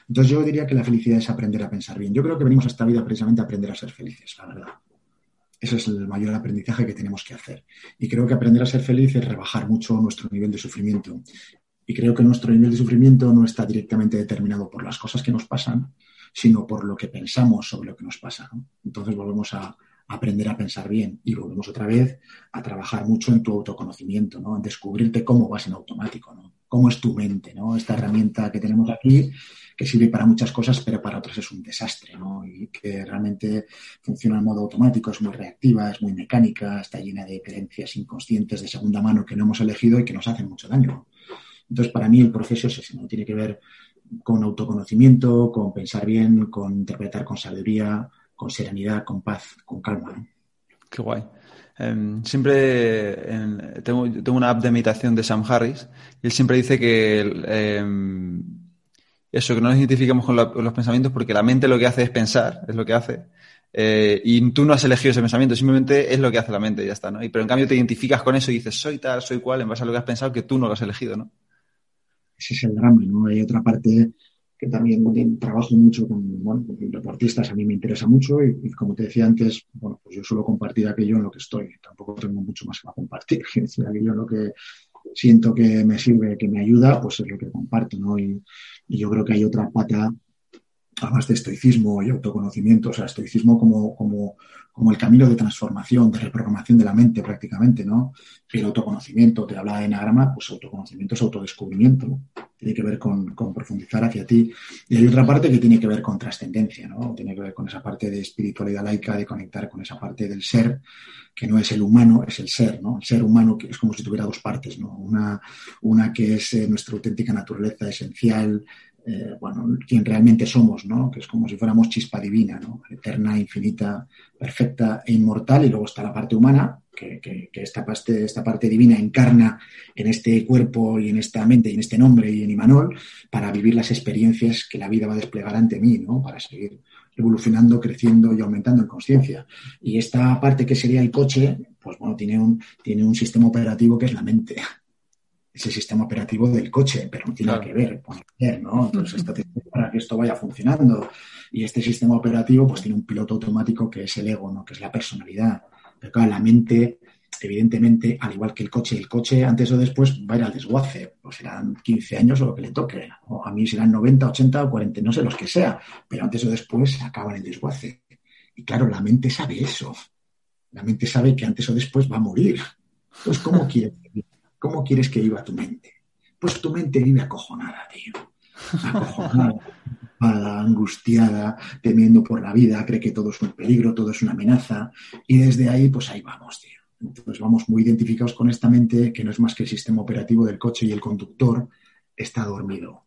Entonces yo diría que la felicidad es aprender a pensar bien. Yo creo que venimos a esta vida precisamente a aprender a ser felices, la verdad. Ese es el mayor aprendizaje que tenemos que hacer. Y creo que aprender a ser feliz es rebajar mucho nuestro nivel de sufrimiento. Y creo que nuestro nivel de sufrimiento no está directamente determinado por las cosas que nos pasan, sino por lo que pensamos sobre lo que nos pasa. Entonces volvemos a, aprender a pensar bien. Y volvemos otra vez a trabajar mucho en tu autoconocimiento, ¿no? En descubrirte cómo vas en automático, ¿no? Cómo es tu mente, ¿no? Esta herramienta que tenemos aquí, que sirve para muchas cosas, pero para otras es un desastre, ¿no? Y que realmente funciona en modo automático, es muy reactiva, es muy mecánica, está llena de creencias inconscientes de segunda mano que no hemos elegido y que nos hacen mucho daño. Entonces, para mí el proceso es ese, ¿no? Tiene que ver con autoconocimiento, con pensar bien, con interpretar con sabiduría, con serenidad, con paz, con calma. Qué guay. Em, siempre tengo, una app de meditación de Sam Harris y él siempre dice que em, eso, que no nos identifiquemos con, los pensamientos porque la mente lo que hace es pensar, es lo que hace. Eh, y tú no has elegido ese pensamiento, simplemente es lo que hace la mente y ya está, ¿no? Y, pero en cambio te identificas con eso y dices, soy tal, soy cual, en base a lo que has pensado, que tú no lo has elegido, ¿no? Ese es el drama, ¿no? Hay otra parte que también trabajo mucho con, bueno, deportistas, a mí me interesa mucho y, como te decía antes, bueno, pues yo suelo compartir aquello en lo que estoy, tampoco tengo mucho más que compartir, aquello en lo que siento que me sirve, que me ayuda, pues es lo que comparto, ¿no? Y, y yo creo que hay otra pata además de estoicismo y autoconocimiento, o sea, estoicismo como, como, como el camino de transformación, de reprogramación de la mente prácticamente, ¿no? El autoconocimiento, te habla de enagrama, pues autoconocimiento es autodescubrimiento. Tiene que ver con, con, profundizar hacia ti. Y hay otra parte que tiene que ver con trascendencia, ¿no? Tiene que ver con esa parte de espiritualidad laica, de conectar con esa parte del ser, que no es el humano, es el ser, ¿no? El ser humano que es como si tuviera dos partes, ¿no? Una, una que es eh, nuestra auténtica naturaleza esencial, eh, bueno, quien realmente somos, ¿no? Que es como si fuéramos chispa divina, ¿no? Eterna, infinita, perfecta e inmortal. Y luego está la parte humana, que, esta, parte, esta parte divina encarna en este cuerpo y en esta mente y en este nombre y en Imanol para vivir las experiencias que la vida va a desplegar ante mí, ¿no? Para seguir evolucionando, creciendo y aumentando en conciencia. Y esta parte que sería el coche, pues bueno, tiene un, tiene un sistema operativo que es la mente ese sistema operativo del coche, pero no tiene nada que ver con el ¿no? Entonces, esto para que esto vaya funcionando. Y este sistema operativo, pues tiene un piloto automático que es el ego, ¿no? Que es la personalidad. Pero claro, la mente, evidentemente, al igual que el coche, el coche antes o después va a ir al desguace, pues serán 15 años o lo que le toque, o a mí serán 90, 80 o 40, no sé los que sea, pero antes o después acaba en el desguace. Y claro, la mente sabe eso. La mente sabe que antes o después va a morir. Pues, ¿cómo quieres, cómo quieres que viva tu mente? Pues tu mente vive acojonada, tío. Acojonada, angustiada, temiendo por la vida, cree que todo es un peligro, todo es una amenaza. Y desde ahí, pues ahí vamos, tío. Entonces vamos muy identificados con esta mente que no es más que el sistema operativo del coche y el conductor está dormido.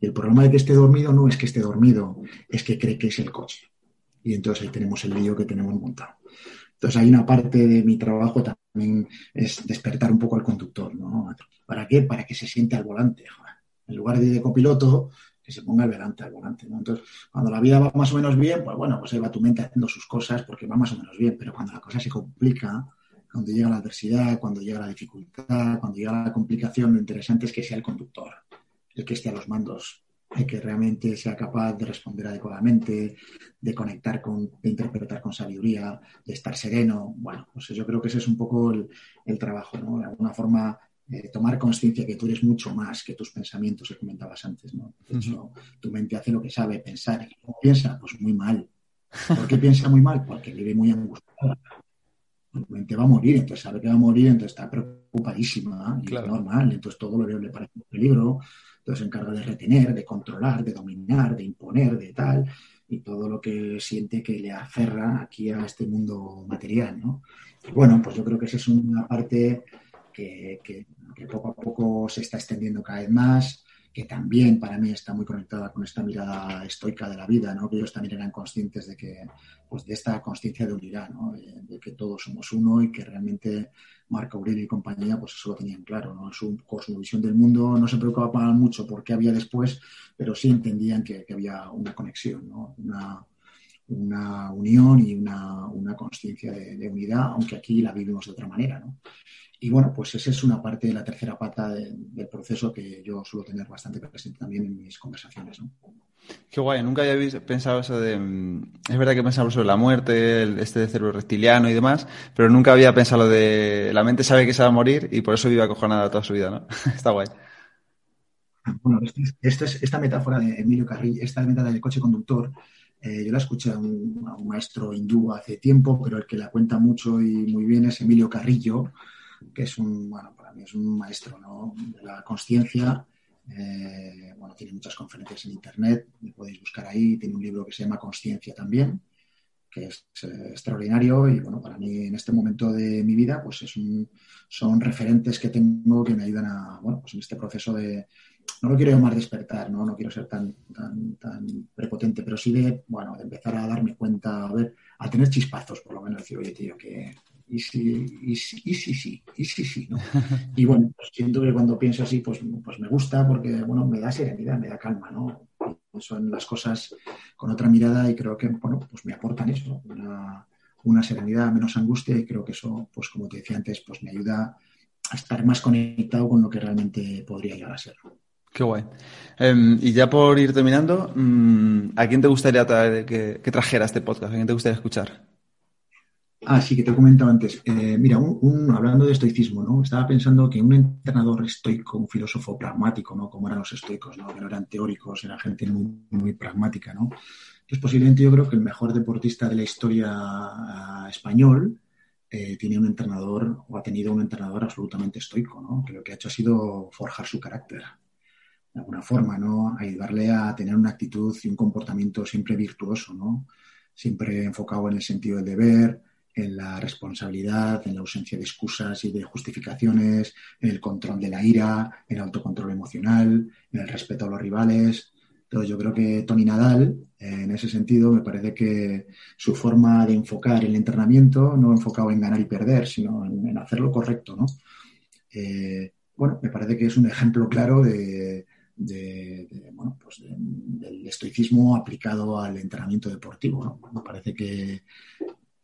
Y el problema de que esté dormido no es que esté dormido, es que cree que es el coche. Y entonces ahí tenemos el lío que tenemos montado. Entonces hay una parte de mi trabajo también es despertar un poco al conductor, ¿no? ¿Para qué? Para que se siente al volante. En lugar de, copiloto, que se ponga al volante, al volante. Entonces, cuando la vida va más o menos bien, pues bueno, pues ahí va tu mente haciendo sus cosas porque va más o menos bien, pero cuando la cosa se complica, cuando llega la adversidad, cuando llega la dificultad, cuando llega la complicación, lo interesante es que sea el conductor, el que esté a los mandos, el que realmente sea capaz de responder adecuadamente, de conectar con, de interpretar con sabiduría, de estar sereno. Bueno, pues yo creo que ese es un poco el, el trabajo, ¿no? De alguna forma eh, tomar conciencia que tú eres mucho más que tus pensamientos que comentabas antes, ¿no? De hecho, tu mente hace lo que sabe pensar. ¿Y cómo piensa? Pues muy mal. ¿Por qué piensa muy mal? Porque vive muy angustiada. Mente va a morir, entonces sabe que va a morir, entonces está preocupadísima, y claro. es normal, entonces todo lo que le parece un peligro, entonces se encarga de retener, de controlar, de dominar, de imponer, de tal, y todo lo que siente que le aferra aquí a este mundo material, ¿no? Y bueno, pues yo creo que esa es una parte que, que, que, poco a poco se está extendiendo cada vez más, que también para mí está muy conectada con esta mirada estoica de la vida, ¿no? que ellos también eran conscientes de que, pues de esta conciencia de unidad, ¿no? de, que todos somos uno y que realmente Marco Aurelio y compañía, pues eso lo tenían claro, ¿no? Su cosmovisión del mundo no se preocupaban mucho por qué había después, pero sí entendían que, había una conexión, una unión y una, una conciencia de, de, unidad, aunque aquí la vivimos de otra manera, ¿no? Y bueno, pues esa es una parte de la tercera pata de, del proceso que yo suelo tener bastante presente también en mis conversaciones. ¿no? Qué guay, nunca había pensado eso de... mm, Es verdad que pensamos sobre la muerte, el, este de cerebro reptiliano y demás, pero nunca había pensado lo de la mente sabe que se va a morir y por eso vive acojonada toda su vida, ¿no? Está guay. Bueno, esta, es, esta metáfora de Emilio Carrillo, esta metáfora del coche conductor, eh, yo la escuché a un, a un, maestro hindú hace tiempo, pero el que la cuenta mucho y muy bien es Emilio Carrillo, que es un, bueno, para mí es un maestro ¿no? de la conciencia. Eh, bueno, tiene muchas conferencias en internet, me podéis buscar ahí. Tiene un libro que se llama Conciencia también, que es eh, extraordinario. Y bueno, para mí en este momento de mi vida, pues es son referentes que tengo que me ayudan a, bueno, pues en este proceso de, no lo quiero llamar despertar, ¿no? No quiero ser tan, tan, tan prepotente, pero sí de, bueno, empezar a darme cuenta, a ver, a tener chispazos, por lo menos, decir, oye, tío, que, y sí, y sí, y sí, y sí, sí, ¿no? Y bueno, pues siento que cuando pienso así, pues, pues me gusta porque, bueno, me da serenidad, me da calma, ¿no? Son las cosas con otra mirada y creo que, bueno, pues me aportan eso, una, una serenidad, menos angustia y creo que eso, pues como te decía antes, pues me ayuda a estar más conectado con lo que realmente podría llegar a ser. Qué guay. Um, y ya por ir terminando, um, ¿a quién te gustaría traer, que, que, trajera este podcast? ¿A quién te gustaría escuchar? Ah, sí, que te he comentado antes. Eh, mira, un, un, hablando de estoicismo, ¿no? Estaba pensando que un entrenador estoico, un filósofo pragmático, ¿no? Como eran los estoicos, ¿no? Que no eran teóricos, era gente muy, muy pragmática, ¿no? Entonces, posiblemente yo creo que el mejor deportista de la historia uh, español eh, tiene un entrenador o ha tenido un entrenador absolutamente estoico, ¿no? Que lo que ha hecho ha sido forjar su carácter de alguna forma, ¿no? Ayudarle a tener una actitud y un comportamiento siempre virtuoso, ¿no? Siempre enfocado en el sentido del deber, en la responsabilidad, en la ausencia de excusas y de justificaciones, en el control de la ira, en el autocontrol emocional, en el respeto a los rivales. Entonces yo creo que Tony Nadal, en ese sentido, me parece que su forma de enfocar el entrenamiento, no enfocado en ganar y perder, sino en, en hacer correcto, ¿no? Eh, bueno, me parece que es un ejemplo claro de, bueno, pues de, del estoicismo aplicado al entrenamiento deportivo. Me parece que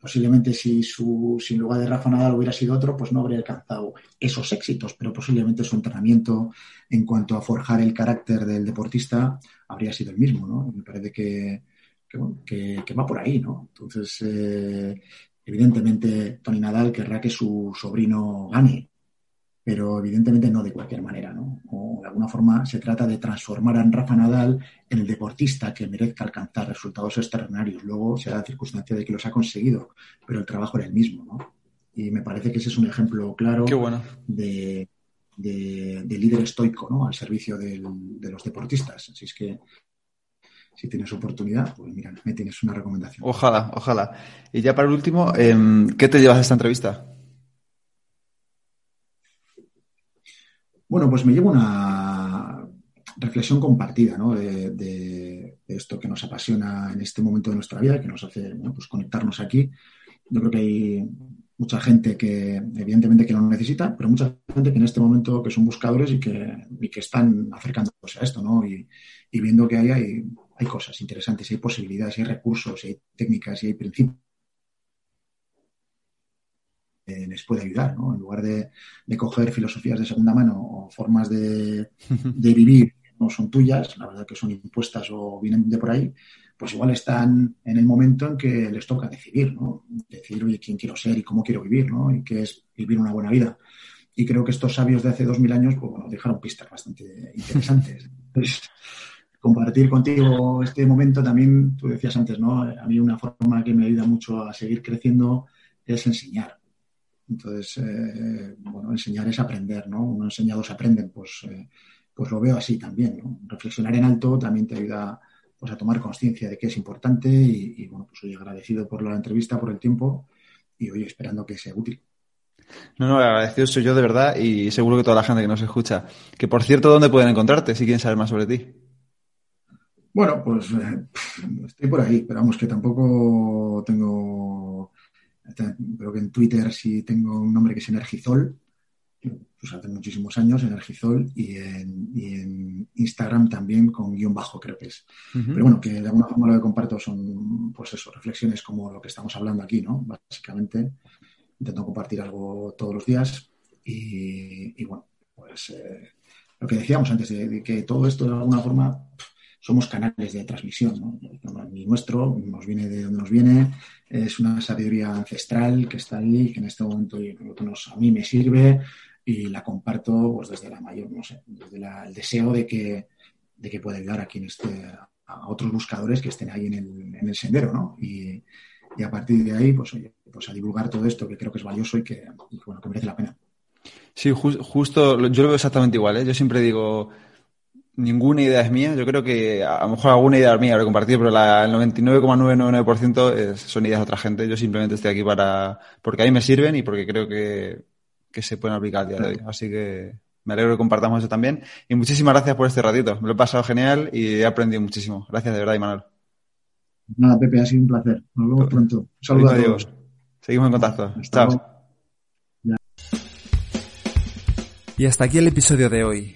posiblemente si su, si en lugar de Rafa Nadal hubiera sido otro, pues no habría alcanzado esos éxitos, pero posiblemente su entrenamiento en cuanto a forjar el carácter del deportista habría sido el mismo, ¿no? Me parece que, que va por ahí, ¿no? Entonces, eh, Evidentemente, Tony Nadal querrá que su sobrino gane, pero evidentemente no de cualquier manera, ¿no? O de alguna forma se trata de transformar a Rafa Nadal en el deportista que merezca alcanzar resultados extraordinarios. Luego se da la circunstancia de que los ha conseguido, pero el trabajo era el mismo, ¿no? Y me parece que ese es un ejemplo claro de, líder estoico, ¿no? Al servicio de los deportistas. Así es que si tienes oportunidad, pues mira, me tienes una recomendación. Ojalá, ojalá. Y ya para el último, em, ¿qué te llevas a esta entrevista? Bueno, pues me llevo una reflexión compartida ¿no? de, esto que nos apasiona en este momento de nuestra vida, que nos hace pues conectarnos aquí. Yo creo que hay mucha gente que evidentemente que lo necesita, pero mucha gente que en este momento que son buscadores y que, y que están acercándose a esto, ¿no? Y, viendo que hay, hay, cosas interesantes, hay posibilidades, hay recursos, hay técnicas y hay principios que les puede ayudar, ¿no? En lugar de, de, coger filosofías de segunda mano o formas de, de vivir que no son tuyas, la verdad que son impuestas o vienen de por ahí, pues igual están en el momento en que les toca decidir, ¿no? Decir, oye, quién quiero ser y cómo quiero vivir, ¿no? Y qué es vivir una buena vida. Y creo que estos sabios de hace dos mil años, pues bueno, dejaron pistas bastante interesantes. Entonces, compartir contigo este momento también, tú decías antes, ¿no? A mí una forma que me ayuda mucho a seguir creciendo es enseñar. Entonces, eh, bueno, enseñar es aprender, ¿no? Unos enseñados aprenden, pues, eh, pues lo veo así también, ¿no? Reflexionar en alto también te ayuda pues a tomar conciencia de que es importante y, bueno, pues hoy agradecido por la entrevista, por el tiempo y hoy esperando que sea útil. No, no, agradecido soy yo de verdad y seguro que toda la gente que nos escucha. Que por cierto, ¿dónde pueden encontrarte si quieren saber más sobre ti? Bueno, pues eh, estoy por ahí, pero vamos, que tampoco tengo. Creo que en Twitter sí tengo un nombre que es Energizol, pues hace muchísimos años, Energizol, y en, y en Instagram también con guion bajo, creo que es. Pero bueno, que de alguna forma lo que comparto son, pues eso, reflexiones como lo que estamos hablando aquí, ¿no? Básicamente, intento compartir algo todos los días y, bueno, pues eh, lo que decíamos antes, de, que todo esto de alguna forma somos canales de transmisión, ¿no? Ni nuestro, nos viene de donde nos viene, es una sabiduría ancestral que está ahí, que en este momento a mí me sirve, y la comparto pues desde la mayor, no sé, desde el deseo de que, de que pueda ayudar a quien esté, a otros buscadores que estén ahí en el, en el sendero, ¿no? Y, y, a partir de ahí, pues oye, pues a divulgar todo esto que creo que es valioso y que, bueno, que merece la pena. Sí, justo, yo lo veo exactamente igual, ¿eh? Yo siempre digo, ninguna idea es mía. Yo creo que a lo mejor alguna idea es mía habré compartido, pero la, el 99,999% son ideas de otra gente. Yo simplemente estoy aquí para, porque a mí me sirven y porque creo que, que se pueden aplicar a día de hoy. Así que me alegro que compartamos eso también. Y muchísimas gracias por este ratito. Me lo he pasado genial y he aprendido muchísimo. Gracias de verdad, Imanol. Nada, Pepe, ha sido un placer. Nos vemos pronto. Saludos a todos. Seguimos en contacto. Chao. Y hasta aquí el episodio de hoy.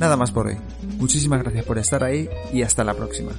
Nada más por hoy. Muchísimas gracias por estar ahí y hasta la próxima.